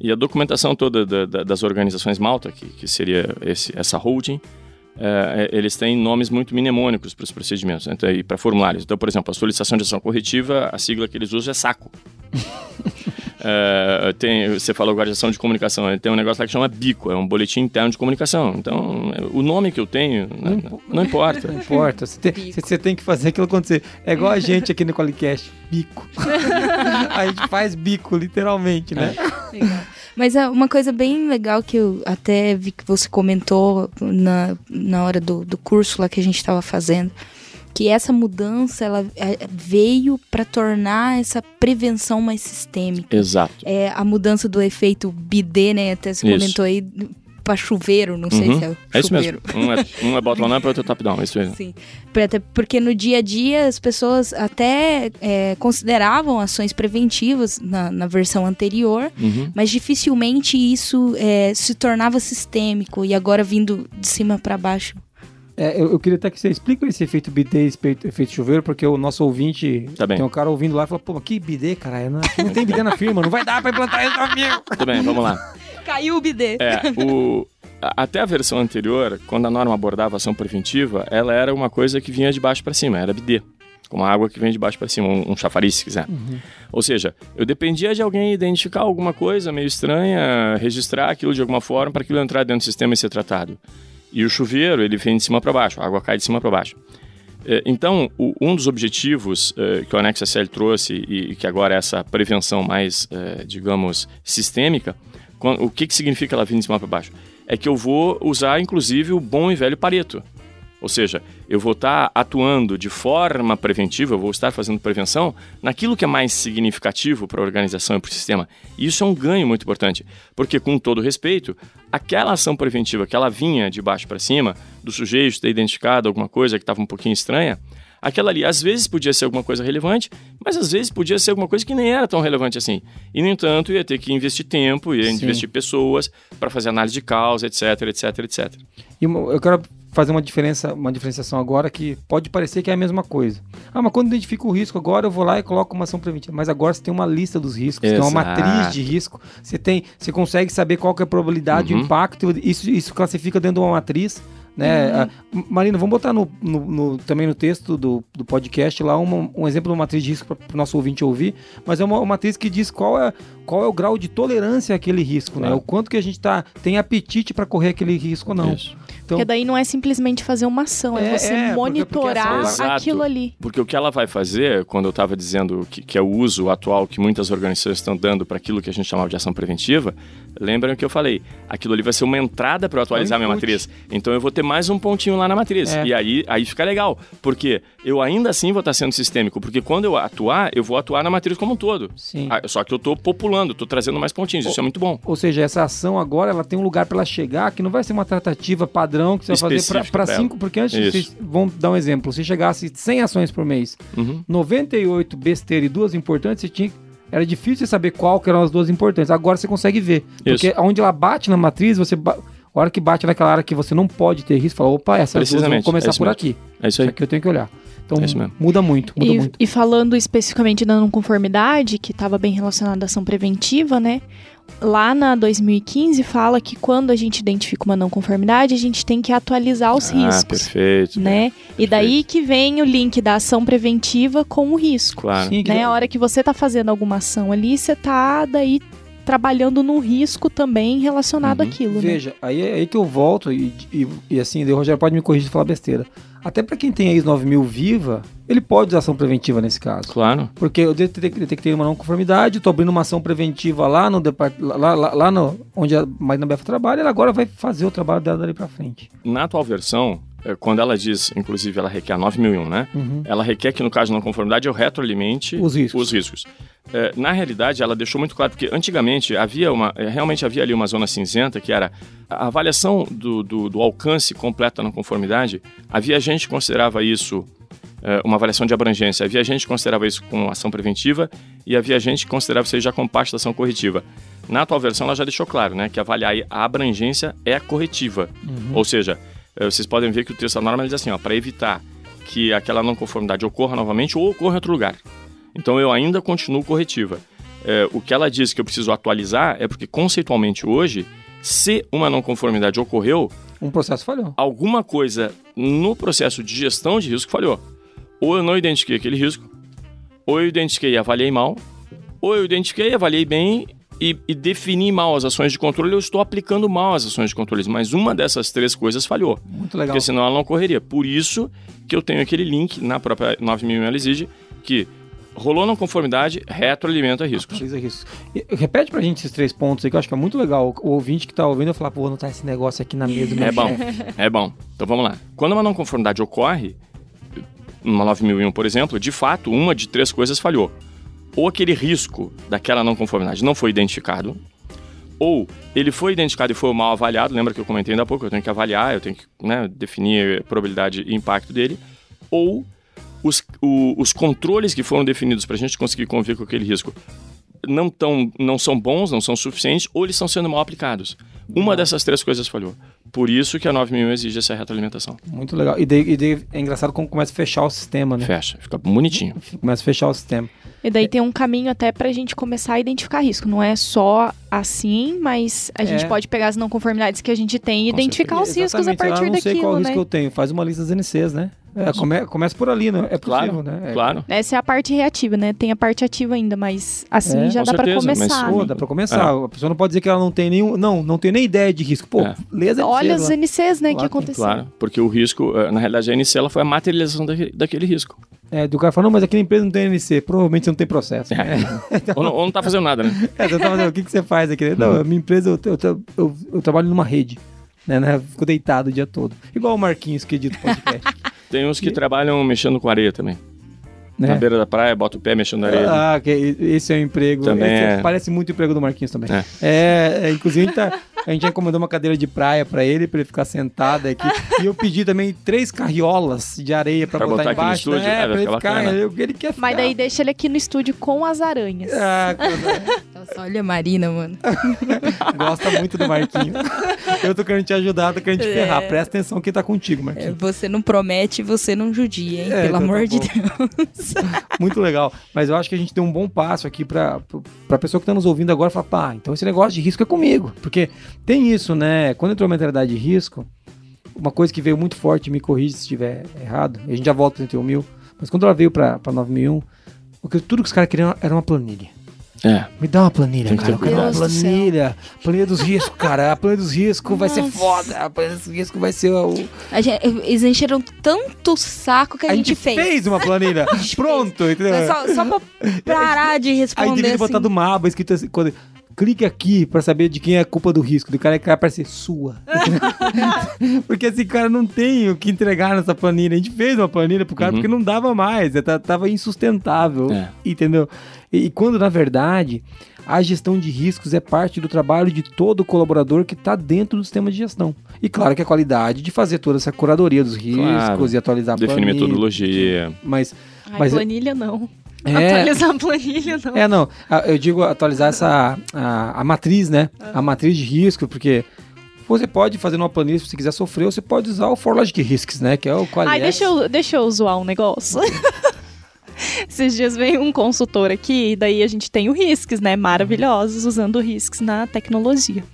E a documentação toda da- da- das organizações Malta, que, que seria esse- essa holding, é, é, eles têm nomes muito mnemônicos para os procedimentos né, então, e para formulários. Então, por exemplo, a solicitação de ação corretiva, a sigla que eles usam é SACO. É, tem, você falou agora de ação de comunicação, ele tem um negócio lá que chama BICO, é um boletim interno de comunicação. Então, é, o nome que eu tenho, né, Não não, importa. não importa. Você tem, você- tem que fazer aquilo acontecer. É igual a gente aqui no Qualicast, bico. a gente faz bico, literalmente, né? Legal. Mas é uma coisa bem legal que eu até vi que você comentou na, na hora do, do curso lá que a gente estava fazendo, que essa mudança ela é, veio para tornar essa prevenção mais sistêmica. Exato. É a mudança do efeito bidê, né? Até você Isso. comentou aí para chuveiro, não sei Uhum. se é É isso chuveiro. mesmo. Um é, um é bottom up, outro é top down. É isso mesmo. Sim. Porque no dia a dia as pessoas até é, consideravam ações preventivas na, na versão anterior, Uhum. mas dificilmente isso é, se tornava sistêmico e agora vindo de cima para baixo. É, eu, eu queria até que você explique esse efeito bidê, esse efeito, chuveiro, porque o nosso ouvinte, Tá bem. tem um cara ouvindo lá e fala, pô, mas que bidê, caralho, não, não tem bidê na firma, não vai dar pra implantar isso na firma. Tudo bem, vamos lá. Caiu o bidê. É, o, até a versão anterior, quando a norma abordava ação preventiva, ela era uma coisa que vinha de baixo para cima, era bidê. Como a água que vem de baixo para cima, um, um chafariz, se quiser. Ou seja, eu dependia de alguém identificar alguma coisa meio estranha, registrar aquilo de alguma forma para aquilo entrar dentro do sistema e ser tratado. E o chuveiro, ele vem de cima para baixo, a água cai de cima para baixo. É, Então, um dos objetivos é, que o Anexo SL trouxe e, que agora é essa prevenção mais, é, digamos, sistêmica, o que, que significa ela vir de cima para baixo? É que eu vou usar, inclusive, o bom e velho Pareto. Ou seja, eu vou estar atuando de forma preventiva, eu vou estar fazendo prevenção naquilo que é mais significativo para a organização e para o sistema. E isso é um ganho muito importante, porque, com todo respeito, aquela ação preventiva que ela vinha de baixo para cima, do sujeito ter identificado alguma coisa que estava um pouquinho estranha, aquela ali às vezes podia ser alguma coisa relevante, mas às vezes podia ser alguma coisa que nem era tão relevante assim. E, no entanto, ia ter que investir tempo, ia Sim. investir pessoas para fazer análise de causa, etc, etc, etc. E eu quero fazer uma diferença, uma diferenciação agora que pode parecer que é a mesma coisa. Ah, mas quando identifica o risco, agora eu vou lá e coloco uma ação preventiva. Mas agora você tem uma lista dos riscos, você tem uma Exato. matriz de risco, você tem, você consegue saber qual que é a probabilidade, o Uhum. impacto, isso, isso classifica dentro de uma matriz. Né? Ah, Marina, vamos botar no, no- no- também no texto do, do podcast lá uma- um exemplo de uma matriz de risco para o nosso ouvinte ouvir, mas é uma, uma matriz que diz qual é, qual é o grau de tolerância àquele risco, né? Claro. O quanto que a gente tá, tem apetite para correr aquele risco ou não. Isso. Então, Porque daí não é simplesmente fazer uma ação, é, É, você é, porque- monitorar porque essa- aquilo Exato. ali. Porque o que ela vai fazer, quando eu estava dizendo que, que é o uso atual que muitas organizações estão dando para aquilo que a gente chamava de ação preventiva, lembram que eu falei, aquilo ali vai ser uma entrada para eu atualizar minha input. matriz. Então eu vou ter mais um pontinho lá na matriz. É. E aí, aí fica legal, porque eu ainda assim vou estar sendo sistêmico, porque quando eu atuar, eu vou atuar na matriz como um todo. Sim. Ah, Só que eu estou populando, estou trazendo mais pontinhos, isso é muito bom. Ou seja, essa ação agora ela tem um lugar para ela chegar que não vai ser uma tratativa padrão que você vai fazer para cinco, porque antes Isso. vocês vão dar um exemplo, se chegasse 100 ações por mês, Uhum. 98 besteiras e duas importantes, você tinha era difícil saber qual que eram as duas importantes. Agora você consegue ver, porque onde ela bate na matriz, você ba- a hora que bate naquela área que você não pode ter risco, fala, opa, essas duas vão Precisamente, começar é isso por mesmo. aqui. É isso Isso aí. aqui eu tenho que olhar. Então É isso mesmo. muda muito, muda E, muito. e falando especificamente da não conformidade, que estava bem relacionada à ação preventiva, né? Lá na 2015 fala que quando a gente identifica uma não conformidade, a gente tem que atualizar os Ah, riscos, perfeito. né? E daí que vem o link da ação preventiva com o risco. Claro. Sim, que Né? A hora que você tá fazendo alguma ação ali, você tá daí trabalhando num risco também relacionado Uhum. àquilo, né? Veja, aí é aí que eu volto e, e, e assim, o Rogério pode me corrigir se falar besteira. Até para quem tem a IS 9000 viva, ele pode usar ação preventiva nesse caso. Claro. Porque eu detectei uma não conformidade, estou abrindo uma ação preventiva lá no lá, lá, lá no onde a Marina Befa trabalha, ela agora vai fazer o trabalho dela dali para frente. Na atual versão, quando ela diz, inclusive ela requer a 9001, né? Uhum. Ela requer que no caso de não conformidade eu retroalimente Os riscos. os riscos. Eh, na realidade, ela deixou muito claro, porque antigamente havia uma, eh, realmente havia ali uma zona cinzenta, que era a avaliação do, do, do alcance completo da não conformidade. Havia gente que considerava isso eh, uma avaliação de abrangência, havia gente que considerava isso como ação preventiva e havia gente que considerava isso já como parte da ação corretiva. Na atual versão, ela já deixou claro né, que avaliar a abrangência é corretiva. Ou seja, vocês podem ver que o texto da norma diz assim, ó, para evitar que aquela não conformidade ocorra novamente ou ocorra em outro lugar. Então eu ainda continuo corretiva. É, o que ela diz que eu preciso atualizar é porque conceitualmente hoje, se uma não conformidade ocorreu, Um processo falhou. alguma coisa no processo de gestão de risco falhou. Ou eu não identifiquei aquele risco, ou eu identifiquei e avaliei mal, ou eu identifiquei e avaliei bem e, e defini mal as ações de controle, eu estou aplicando mal as ações de controle. Mas uma dessas três coisas falhou. Muito legal. Porque senão ela não ocorreria. Por isso que eu tenho aquele link na própria 9000 ela exige que rolou não conformidade, retroalimenta riscos. Atualiza riscos. E- Repete pra gente esses três pontos aí, que eu acho que é muito legal. O ouvinte que tá ouvindo, eu falar, pô, vou anotar esse negócio aqui na mesa. do meu É bom, chefe. é bom. Então vamos lá. Quando uma não conformidade ocorre, numa 9001, por exemplo, de fato, uma de três coisas falhou. Ou aquele risco daquela não conformidade não foi identificado, ou ele foi identificado e foi mal avaliado, lembra que eu comentei ainda há pouco, eu tenho que avaliar, eu tenho que né, definir a probabilidade e impacto dele, ou os, o- os controles que foram definidos para a gente conseguir conviver com aquele risco não, tão, não são bons, não são suficientes, ou eles estão sendo mal aplicados. Uma dessas três coisas falhou. Por isso que a 9000 exige essa retroalimentação. Muito legal. E, daí, e daí é engraçado como começa a fechar o sistema, né? Fecha, fica bonitinho. Começa a fechar o sistema. E daí tem um caminho até pra gente começar a identificar risco. Não é só assim, mas a gente É. pode pegar as não conformidades que a gente tem e Com identificar os riscos a Exatamente. Ah, partir não sei qual daquilo, risco né? eu tenho. Faz uma lista das NCs, né? É, come- começa por ali, né? É possível, Claro, né? É, claro. Essa é a parte reativa, né? Tem a parte ativa ainda, mas assim É, já dá pra certeza, mas, começar. Pô, né? dá pra começar. A pessoa não pode dizer que ela não tem nenhum. Não, não tem nem ideia de risco. Pô, É. lê as NCs Olha os. NCs, né, que Claro, aconteceu. Claro, porque o risco, eh, na realidade, a NC ela foi a materialização daquele, daquele risco. É, do cara fala, não, mas aqui na empresa não tem NC. Provavelmente você não tem processo. É. ou, não, ou não tá fazendo nada, né? É, você tá fazendo, o que, que você faz aqui? Não, a minha empresa, eu, eu, eu, eu- eu trabalho numa rede. Né, né? Fico deitado o dia todo. Igual o Marquinhos que edita o podcast. Tem uns que trabalham mexendo com areia também. Na né? beira da praia, bota o pé mexendo na areia. Ah, que esse é o emprego. Também é. Parece muito o emprego do Marquinhos também. É. É, é, inclusive a gente, tá- a gente já encomendou uma cadeira de praia pra ele, pra ele ficar sentado aqui. e eu pedi também três carriolas de areia pra, Pra botar, botar aqui no embaixo. estúdio, né? é, pra ele ficar. Ele, ele quer ficar. Mas daí deixa ele aqui no estúdio com as aranhas. Ah, coisa- Nossa, olha a Marina, mano. gosta muito do Marquinhos. Eu tô querendo te ajudar, tô querendo te É. ferrar. Presta atenção quem tá contigo, É, Marquinhos. você não promete, você não judia, hein? É, Pelo então tá amor de bom. Deus. Muito legal. Mas eu acho que a gente tem um bom passo aqui pra, pra pessoa que tá nos ouvindo agora falar, pá, então esse negócio de risco é comigo. Porque tem isso, né? Quando entrou a mentalidade de risco, uma coisa que veio muito forte, me corrige se estiver errado, e a gente já volta para 31 mil, mas quando ela veio pra, pra 9001, o que, tudo que os caras queriam era uma planilha. É. Me dá uma planilha, cara. Eu quero uma planilha. Planilha dos riscos, cara. A planilha dos riscos vai ser foda. A planilha dos riscos vai ser o. A gente, eles encheram tanto saco que a, gente, fez. uma planilha. gente Pronto, entendeu? Só, só pra parar de Aí responder devia assim. botar do mapa escrito assim, quando, clique aqui pra saber de quem é a culpa do risco. Do cara que vai aparecer sua. porque esse cara não tem o que entregar nessa planilha. A gente fez uma planilha pro cara Uhum. porque não dava mais. é, tá- Tava insustentável. É. Entendeu? E, e quando, na verdade, a gestão de riscos é parte do trabalho de todo colaborador que está dentro do sistema de gestão. E claro que a qualidade de fazer toda essa curadoria dos riscos Claro. e atualizar a Definir planilha. metodologia. Mas Ai, Mas- planilha não. É, Atualizar a planilha não. É, não. a- Eu digo atualizar essa a, a matriz, né? A matriz de risco, porque você pode fazer numa planilha se você quiser sofrer, ou você pode usar o For Logic Risks, né? Que é o qual Ai, deixa eu, deixa eu zoar um negócio. Esses dias veio um consultor aqui, e daí a gente tem o Risks, né? Maravilhosos, usando o Risks na tecnologia.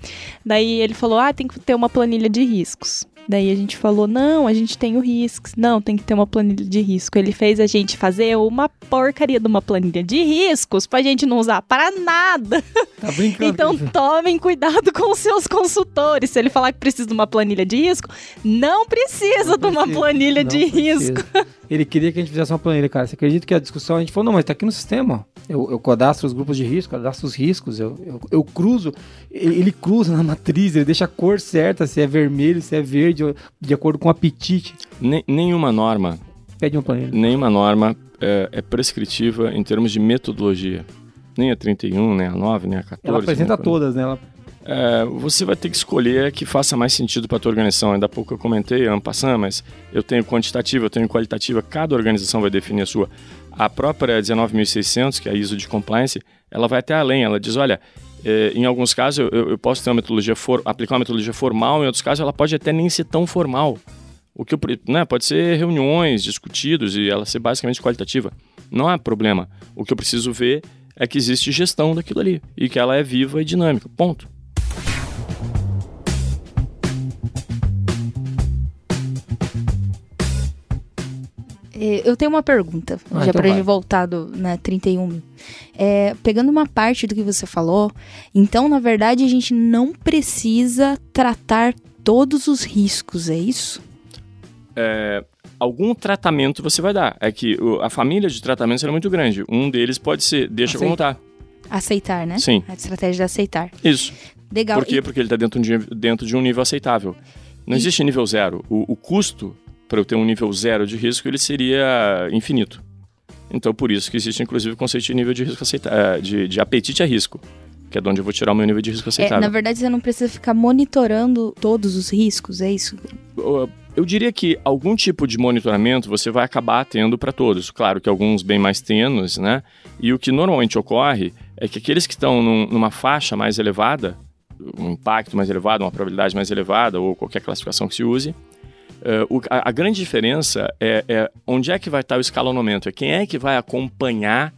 Daí ele falou: ah, tem que ter uma planilha de riscos. Daí a gente falou: não, a gente tem o Risks. Não, tem que ter uma planilha de risco. Ele fez a gente fazer uma porcaria de uma planilha de riscos pra gente não usar para nada. Tá brincando. Então tomem cuidado com os seus consultores. Se ele falar que precisa de uma planilha de risco, não precisa de uma precisa, planilha não de precisa. risco. Ele queria que a gente fizesse uma planilha, cara. Você acredita que a discussão a gente falou, não, mas tá aqui no sistema. Eu, eu cadastro os grupos de risco, cadastro os riscos, eu, eu, eu cruzo, ele, cruza na matriz, ele deixa a cor certa, se é vermelho, se é verde, de acordo com o apetite. Nem- nenhuma norma, Pede uma planilha. nenhuma norma é, é prescritiva em termos de metodologia. Nem a 31, nem a 9, nem a 14. Ela apresenta todas, né? Ela, É, você vai ter que escolher que faça mais sentido para a tua organização. Ainda há pouco eu comentei, ano passando, mas eu tenho quantitativa, eu tenho qualitativa, cada organização vai definir a sua. A própria 19.600, que é a ISO de compliance, ela vai até além. Ela diz, olha, eh, em alguns casos eu, eu- posso ter uma metodologia for, aplicar uma metodologia formal, em outros casos ela pode até nem ser tão formal. O que eu, né, pode ser reuniões, discutidos e ela ser basicamente qualitativa. Não há problema. O que eu preciso ver é que existe gestão daquilo ali e que ela é viva e dinâmica. Ponto. Eu tenho uma pergunta, Ah, já então pra vai. gente voltar do, na 31 mil. É, pegando uma parte do que você falou, então, na verdade, a gente não precisa tratar todos os riscos, é isso? é, algum tratamento você vai dar. É que o- a família de tratamentos é muito grande. Um deles pode ser, deixa como tá. Aceitar, né? Sim. A estratégia de aceitar. Isso. Legal. Por quê? Porque ele está dentro, de, dentro de um nível aceitável. Não E- existe nível zero. O, o custo para eu ter um nível zero de risco, ele seria infinito. Então, por isso que existe, inclusive, o conceito de nível de risco aceita eh, de, de apetite a risco, que é de onde eu vou tirar o meu nível de risco É, aceitável. na verdade, você não precisa ficar monitorando todos os riscos, é isso? Eu diria que algum tipo de monitoramento você vai acabar tendo para todos. Claro que alguns bem mais tênues, né? E o que normalmente ocorre é que aqueles que estão num- numa faixa mais elevada, um impacto mais elevado, uma probabilidade mais elevada, ou qualquer classificação que se use, uh, o- a, a grande diferença é, é onde é que vai estar o escalonamento, é quem é que vai acompanhar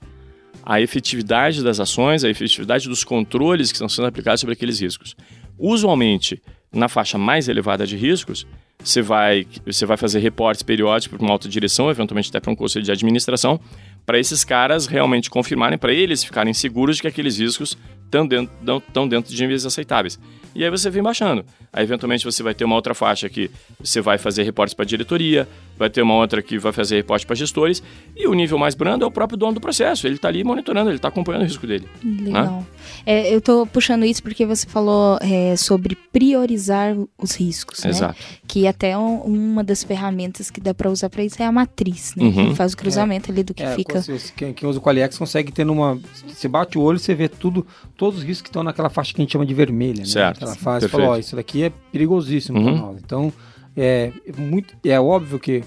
a efetividade das ações, a efetividade dos controles que estão sendo aplicados sobre aqueles riscos. Usualmente, na faixa mais elevada de riscos, você vai, você vai fazer reportes periódicos para uma alta direção, eventualmente até para um conselho de administração, para esses caras realmente confirmarem, para eles ficarem seguros de que aqueles riscos estão dentro, estão dentro de níveis aceitáveis. E aí você vem baixando. Aí, eventualmente, você vai ter uma outra faixa que você vai fazer reportes para a diretoria, vai ter uma outra que vai fazer reporte para gestores, e o nível mais brando é o próprio dono do processo. Ele está ali monitorando, ele está acompanhando o risco dele. Legal. É, eu tô puxando isso porque você falou é, sobre priorizar os riscos, né? Exato. Que até um- uma das ferramentas que dá pra usar pra isso é a matriz, né? Uhum. Que faz o cruzamento ali do que É, fica. quem, quem usa o Qualiex consegue ter numa. Você bate o olho e você vê tudo, todos os riscos que estão naquela faixa que a gente chama de vermelha, né? Certo, Faixa, perfeito. fala, ó, isso daqui é perigosíssimo Uhum. pra nós. Então, é, muito, é óbvio que,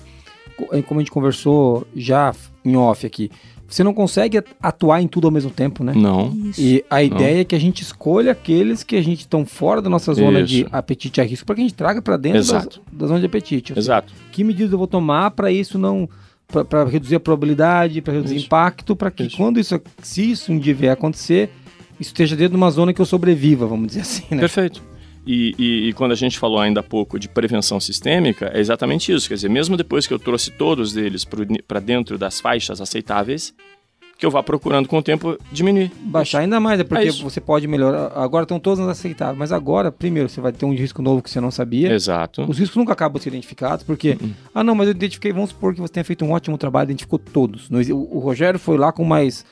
co- como a gente conversou já em off aqui, você não consegue atuar em tudo ao mesmo tempo, né? Não. Isso. E a ideia é que a gente escolha aqueles que a gente estão fora da nossa zona de Isso. apetite a risco para que a gente traga para dentro das, Exato. da zona de apetite. Seja, Exato. que medidas eu vou tomar para isso não para reduzir a probabilidade, para reduzir o Isso. impacto, para que Isso. quando isso se isso um dia vier acontecer, esteja dentro de uma zona que eu sobreviva, vamos dizer assim, né? Perfeito. E, e- e quando a gente falou ainda há pouco de prevenção sistêmica, é exatamente isso. Quer dizer, mesmo depois que eu trouxe todos deles para dentro das faixas aceitáveis, que eu vá procurando com o tempo diminuir. Baixar ainda mais, é porque É você pode melhorar. Agora estão todos aceitáveis, mas agora, primeiro, você vai ter um risco novo que você não sabia. Exato. Os riscos nunca acabam de ser identificados, porque, Uhum. ah não, mas eu identifiquei, vamos supor que você tenha feito um ótimo trabalho, identificou todos. O Rogério foi lá com mais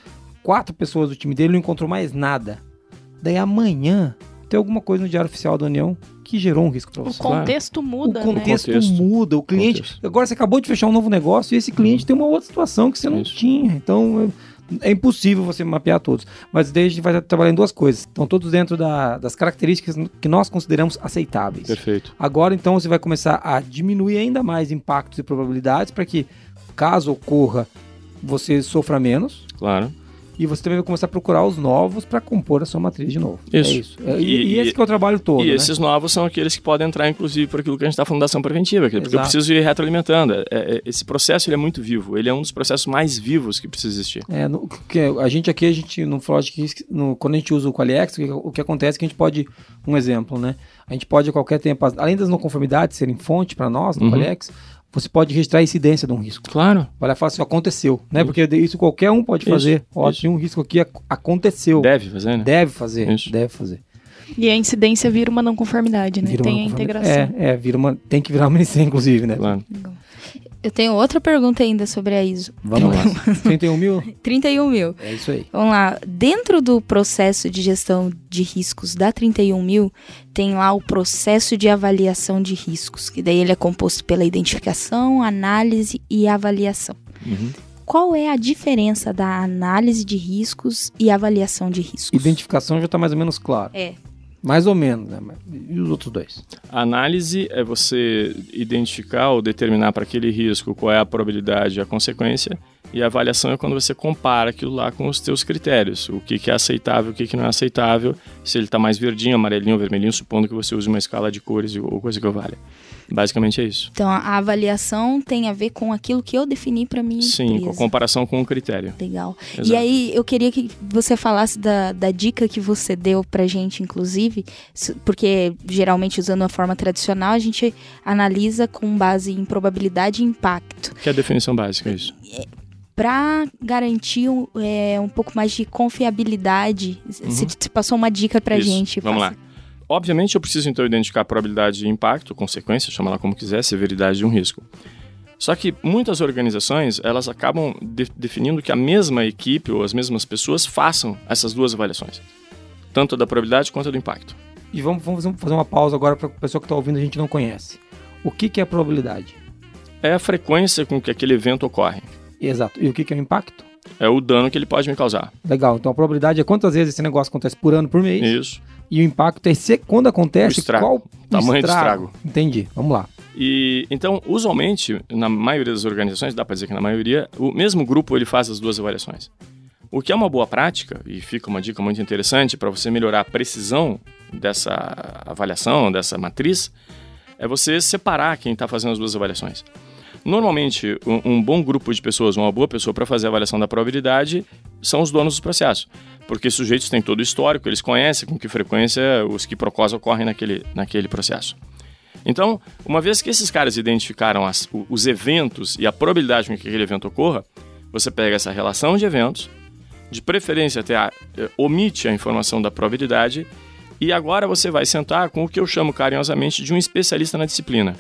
quatro pessoas do time dele não encontrou mais nada. Daí amanhã tem alguma coisa no Diário Oficial da União que gerou um risco para O você. contexto muda, o contexto, né? Contexto. muda, o cliente. Contexto. Agora você acabou de fechar um novo negócio e esse cliente tem uma outra situação que você não Isso. tinha. Então é, é impossível você mapear todos. Mas daí a gente vai trabalhar em duas coisas. Estão todos dentro da- das características que nós consideramos aceitáveis. Perfeito. Agora então você vai começar a diminuir ainda mais impactos e probabilidades para que, caso ocorra, você sofra menos. Claro. E você também vai começar a procurar os novos para compor a sua matriz de novo. Isso. É isso. É- E, E- e esse que é o trabalho todo. e né? esses novos são aqueles que podem entrar, inclusive, por aquilo que a gente está falando da ação preventiva, que- porque eu Exato. preciso ir retroalimentando. É- é- esse processo ele é muito vivo. Ele é um dos processos mais vivos que precisa existir. É, no, que a gente aqui, a gente, no Risk, no, quando a gente usa o Qualiex, o que, o que acontece é que a gente pode, um exemplo, né? A gente pode a qualquer tempo, além das não conformidades serem fonte para nós no Uhum. Qualiex, você pode registrar a incidência de um risco. Claro. Olha, fala assim, aconteceu, né? Porque isso qualquer um pode Isso, fazer. Ó, isso. tem um risco aqui, ac- aconteceu. Deve fazer, né? Deve fazer, Isso. deve fazer. E a incidência vira uma não conformidade, né? Vira uma Tem a integração. É, é, vira uma, tem que virar uma NC, inclusive, né? Claro. Eu tenho outra pergunta ainda sobre a ISO. Vamos lá. 31 mil? 31 mil. É isso aí. Vamos lá. Dentro do processo de gestão de riscos da 31 mil, tem lá o processo de avaliação de riscos, que daí ele é composto pela identificação, análise e avaliação. Uhum. Qual é a diferença da análise de riscos e avaliação de riscos? Identificação já está mais ou menos claro. É. Mais ou menos, né? E os outros dois? A análise é você identificar ou determinar para aquele risco qual é a probabilidade e a consequência. E a avaliação é quando você compara aquilo lá com os teus critérios. O que, que é aceitável, o que, que não é aceitável. Se ele está mais verdinho, amarelinho, vermelhinho, supondo que você use uma escala de cores ou coisa que eu valha. Basicamente é isso. Então a avaliação tem a ver com aquilo que eu defini para mim. Sim, com a comparação com o critério. Legal. Exato. E aí eu queria que você falasse da, da dica que você deu pra gente, inclusive, porque geralmente usando a forma tradicional a gente analisa com base em probabilidade e impacto. Que é a definição básica, é isso. Para garantir um, é, um pouco mais de confiabilidade, você você passou uma dica Uhum. Isso, gente. Vamos passa- lá. Obviamente, eu preciso então identificar a probabilidade de impacto, consequência, chama lá como quiser, severidade de um risco. Só que muitas organizações, elas acabam de- definindo que a mesma equipe ou as mesmas pessoas façam essas duas avaliações. Tanto da probabilidade quanto do impacto. E vamos, vamos fazer uma pausa agora para a pessoa que está ouvindo a gente não conhece. O que, que é probabilidade? É a frequência com que aquele evento ocorre. Exato. E o que, que é o impacto? É o dano que ele pode me causar. Legal. Então a probabilidade é quantas vezes esse negócio acontece por ano, por mês. Isso. E o impacto é se, quando acontece, O estrago. qual o Tamanho do estrago. Entendi. Vamos lá. E então, usualmente, na maioria das organizações, dá para dizer que na maioria, o mesmo grupo ele faz as duas avaliações. O que é uma boa prática, e fica uma dica muito interessante para você melhorar a precisão dessa avaliação, dessa matriz, é você separar quem está fazendo as duas avaliações. Normalmente, um, um bom grupo de pessoas, uma boa pessoa para fazer a avaliação da probabilidade são os donos dos processos. Porque os sujeitos têm todo o histórico, eles conhecem com que frequência os quiprocós ocorrem naquele, naquele processo. Então, uma vez que esses caras identificaram as- os eventos e a probabilidade com que aquele evento ocorra, você pega essa relação de eventos, de preferência até a, eh, omite a informação da probabilidade, e agora você vai sentar com o que eu chamo carinhosamente de um especialista na disciplina.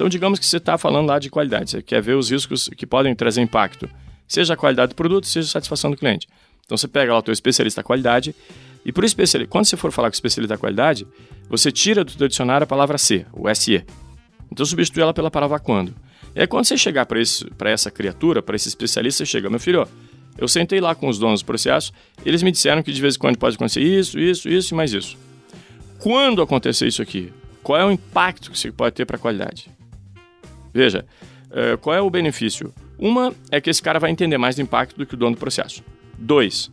Então, digamos que você está falando lá de qualidade, você quer ver os riscos que podem trazer impacto, seja a qualidade do produto, seja a satisfação do cliente. Então, você pega lá o teu especialista da qualidade, e por especialista, quando você for falar com o especialista da qualidade, você tira do teu dicionário a palavra C, o SE. Então, substitui ela pela palavra quando. E aí, quando você chegar para essa criatura, para esse especialista, você chega, meu filho, ó, eu sentei lá com os donos do processo, eles me disseram que de vez em quando pode acontecer isso, isso, isso e mais isso. Quando acontecer isso aqui, qual é o impacto que isso pode ter para a qualidade? Veja, eh, qual é o benefício? Uma é que esse cara vai entender mais do impacto do que o dono do processo. Dois,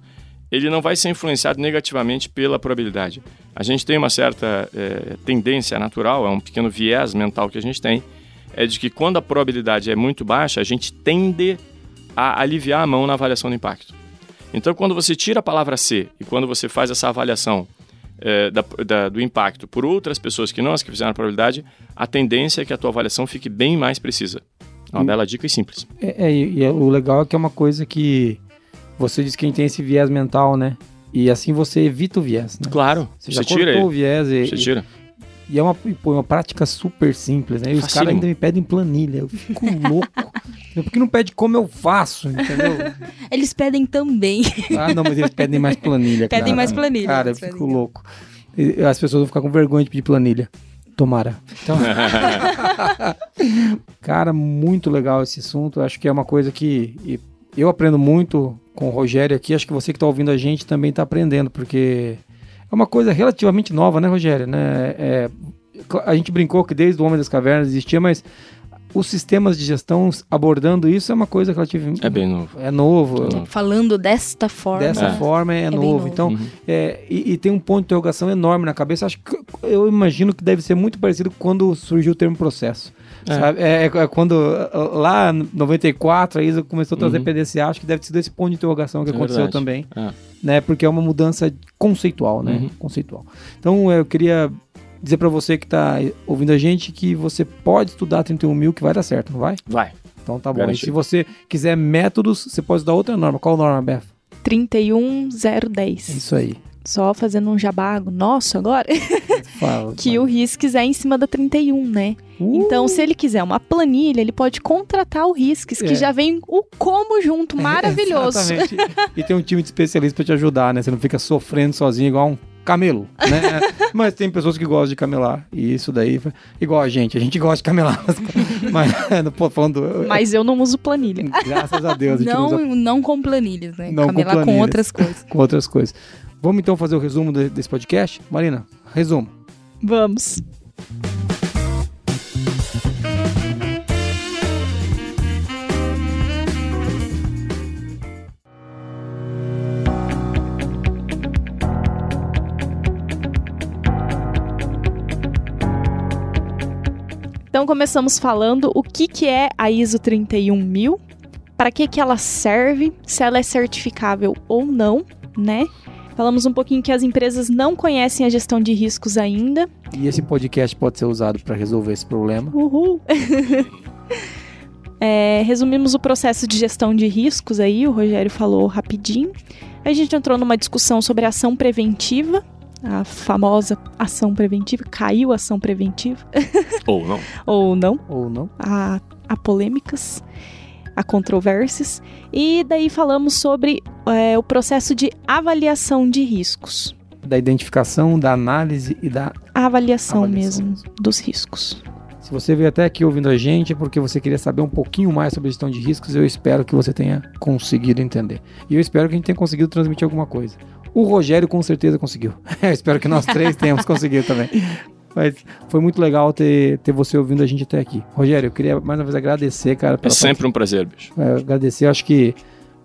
ele não vai ser influenciado negativamente pela probabilidade. A gente tem uma certa eh, tendência natural, é um pequeno viés mental que a gente tem, é de que quando a probabilidade é muito baixa, a gente tende a aliviar a mão na avaliação do impacto. Então, quando você tira a palavra C e quando você faz essa avaliação eh, da- da- do impacto por outras pessoas que não as que fizeram a probabilidade, a tendência é que a tua avaliação fique bem mais precisa. É uma Hum. bela dica e simples. É, é, e é- o legal é que é uma coisa que você diz que a gente tem esse viés mental, né? E assim você evita o viés, né? Claro, Você você, já tira ele. o viés e, Você e- tira. e é uma, e, pô, é uma prática super simples, né? E os caras ainda me pedem planilha. Eu fico louco. Por que não pede como eu faço, entendeu? Eles pedem também. Ah, não, mas eles pedem mais planilha. Pedem cara. mais planilha, Cara, eu fico louco. E As pessoas vão ficar com vergonha de pedir planilha. Tomara. Então, cara, muito legal esse assunto. Acho que é uma coisa que e eu aprendo muito com o Rogério aqui. Acho que você que está ouvindo a gente também está aprendendo, porque é uma coisa relativamente nova, né, Rogério? Né? É, a gente brincou que desde o Homem das Cavernas existia, mas os sistemas de gestão abordando isso é uma coisa relativamente É bem novo. é novo. É novo. Falando desta forma. Dessa É. forma é, bem novo. novo. Então, Uhum. é, e, e tem um ponto de interrogação enorme na cabeça. Acho que eu imagino que deve ser muito parecido com quando surgiu o termo processo. É. sabe? É, é quando lá em 94 a ISO começou a trazer Uhum. PDCA, acho que deve ter sido esse ponto de interrogação que É aconteceu verdade. também, É. né? Porque é uma mudança conceitual, né? Uhum. Conceitual. Então eu queria dizer para você que está ouvindo a gente que você pode estudar 31 mil que vai dar certo, não vai? Vai. Então tá bom. Garantido. E se você quiser métodos, você pode estudar outra norma. Qual norma, Beth? 31010. Isso aí. Só fazendo um jabago nosso agora. Fala, que o Risks é em cima da 31, né? Uh, Então, se ele quiser uma planilha, ele pode contratar o Risks, que É. já vem o como junto, maravilhoso. Exatamente. E tem um time de especialistas pra te ajudar, né? Você não fica sofrendo sozinho igual um camelo, né? mas tem pessoas que gostam de camelar. E isso daí, foi- igual a gente, a gente gosta de camelar. Mas, mas tô falando. Mas eu não uso planilha. Graças a Deus, a gente Não, usa não com planilhas, né? Não com Camelar com, planilhas. outras coisas. com outras coisas. Vamos então fazer o resumo de- desse podcast? Marina, resumo. Vamos. Então começamos falando o que, que é a ISO 31000, para que, que ela serve, se ela é certificável ou não, né? Falamos um pouquinho que as empresas não conhecem a gestão de riscos ainda, E esse podcast pode ser usado para resolver esse problema. Uhul! É, resumimos o processo de gestão de riscos aí, o Rogério falou rapidinho. A gente entrou numa discussão sobre ação preventiva, a famosa ação preventiva, caiu a ação preventiva, Ou não. ou não, Ou não? há, há polêmicas, há controvérsias. E daí falamos sobre é, o processo de avaliação de riscos. Da identificação, da análise e da. A avaliação, Avaliação mesmo mesmo. dos riscos. Se você veio até aqui ouvindo a gente é porque você queria saber um pouquinho mais sobre gestão de riscos, eu espero que você tenha conseguido entender. E eu espero que a gente tenha conseguido transmitir alguma coisa. O Rogério com certeza conseguiu. eu espero que nós três tenhamos conseguido também. Mas foi muito legal ter, ter você ouvindo a gente até aqui. Rogério, eu queria mais uma vez agradecer, cara. É sempre um prazer, bicho. É, agradecer, eu acho que.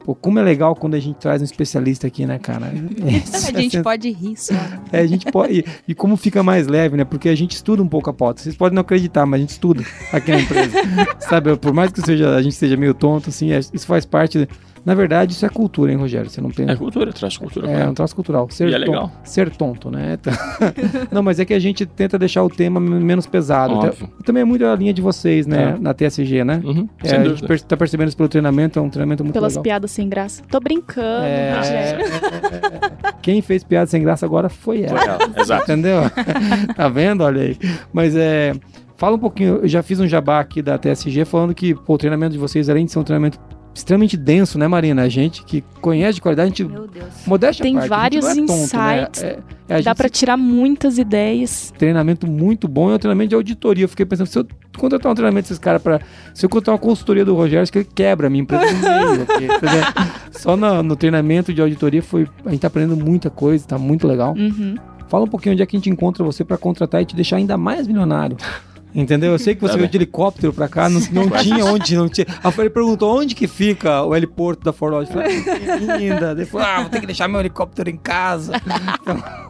Pô, como é legal quando a gente traz um especialista aqui, né, cara? A gente pode rir só. É, a gente pode. E, e como fica mais leve, né? Porque a gente estuda um pouco a pauta. Vocês podem não acreditar, mas a gente estuda aqui na empresa. Sabe? Por mais que seja, a gente seja meio tonto, assim, é- isso faz parte. Na verdade, isso é cultura, hein, Rogério? Você não tem. É cultura, traz cultura. É cara. um troço cultural. Ser, E é legal. ser tonto, né? não, mas é que a gente tenta deixar o tema men- menos pesado. Óbvio. Até- Também é muito a linha de vocês, né? É. Na TSG, né? Uhum, É, sem a gente per tá percebendo isso pelo treinamento, é um treinamento muito Pelas legal. piadas sem graça. Tô brincando, É, Rogério. é, é. Quem fez piada sem graça agora foi ela. Foi ela, Exato. Entendeu? tá vendo? Olha aí. Mas é. Fala um pouquinho, eu já fiz um jabá aqui da TSG falando que pô, o treinamento de vocês, além de ser um treinamento extremamente denso, né, Marina? A gente que conhece de qualidade, a gente. Meu Deus. Modéstia Tem parte, a gente vários não é tonto, insights, Né? É, é, Dá pra tirar muitas ideias. treinamento muito bom e é um treinamento de auditoria. Eu fiquei pensando, se eu contratar um treinamento desses caras pra. Se eu contratar uma consultoria do Rogério, acho que ele quebra a minha empresa meio. entendeu? Só no, no treinamento de auditoria foi. A gente tá aprendendo muita coisa, tá muito legal. Uhum. Fala um pouquinho onde é que a gente encontra você pra contratar e te deixar ainda mais milionário. Entendeu? Eu sei que você Tá veio bem. de helicóptero pra cá, não, não tinha onde, não tinha. A ele perguntou onde que fica o heliporto da Ford. Eu falei, ah, ainda. Ele falou, ah, vou ter que deixar meu helicóptero em casa.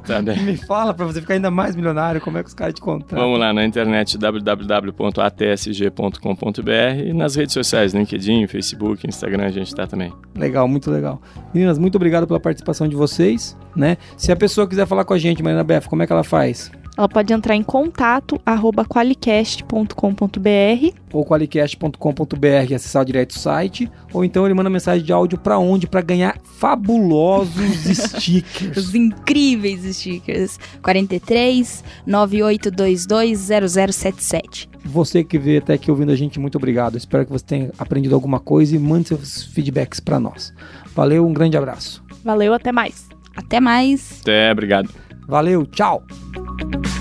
Tá bem. Me fala pra você ficar ainda mais milionário, como é que os caras te contratam? Vamos lá na internet www.atsg.com.br e nas redes sociais, LinkedIn, Facebook, Instagram, a gente tá também. Legal, muito legal. Meninas, muito obrigado pela participação de vocês, né? Se a pessoa quiser falar com a gente, Marina Beff, como é que ela faz? Ela pode entrar em contato arroba qualicast.com.br Ou qualicast.com.br e acessar direto o site, ou então ele manda mensagem de áudio pra onde? Pra ganhar fabulosos stickers. Os incríveis stickers. 43 9822 0077. Você que veio até aqui ouvindo a gente, muito obrigado. Espero que você tenha aprendido alguma coisa e mande seus feedbacks pra nós. Valeu, um grande abraço. Valeu, até mais. Até mais. Até, obrigado. Valeu, tchau! Thank you.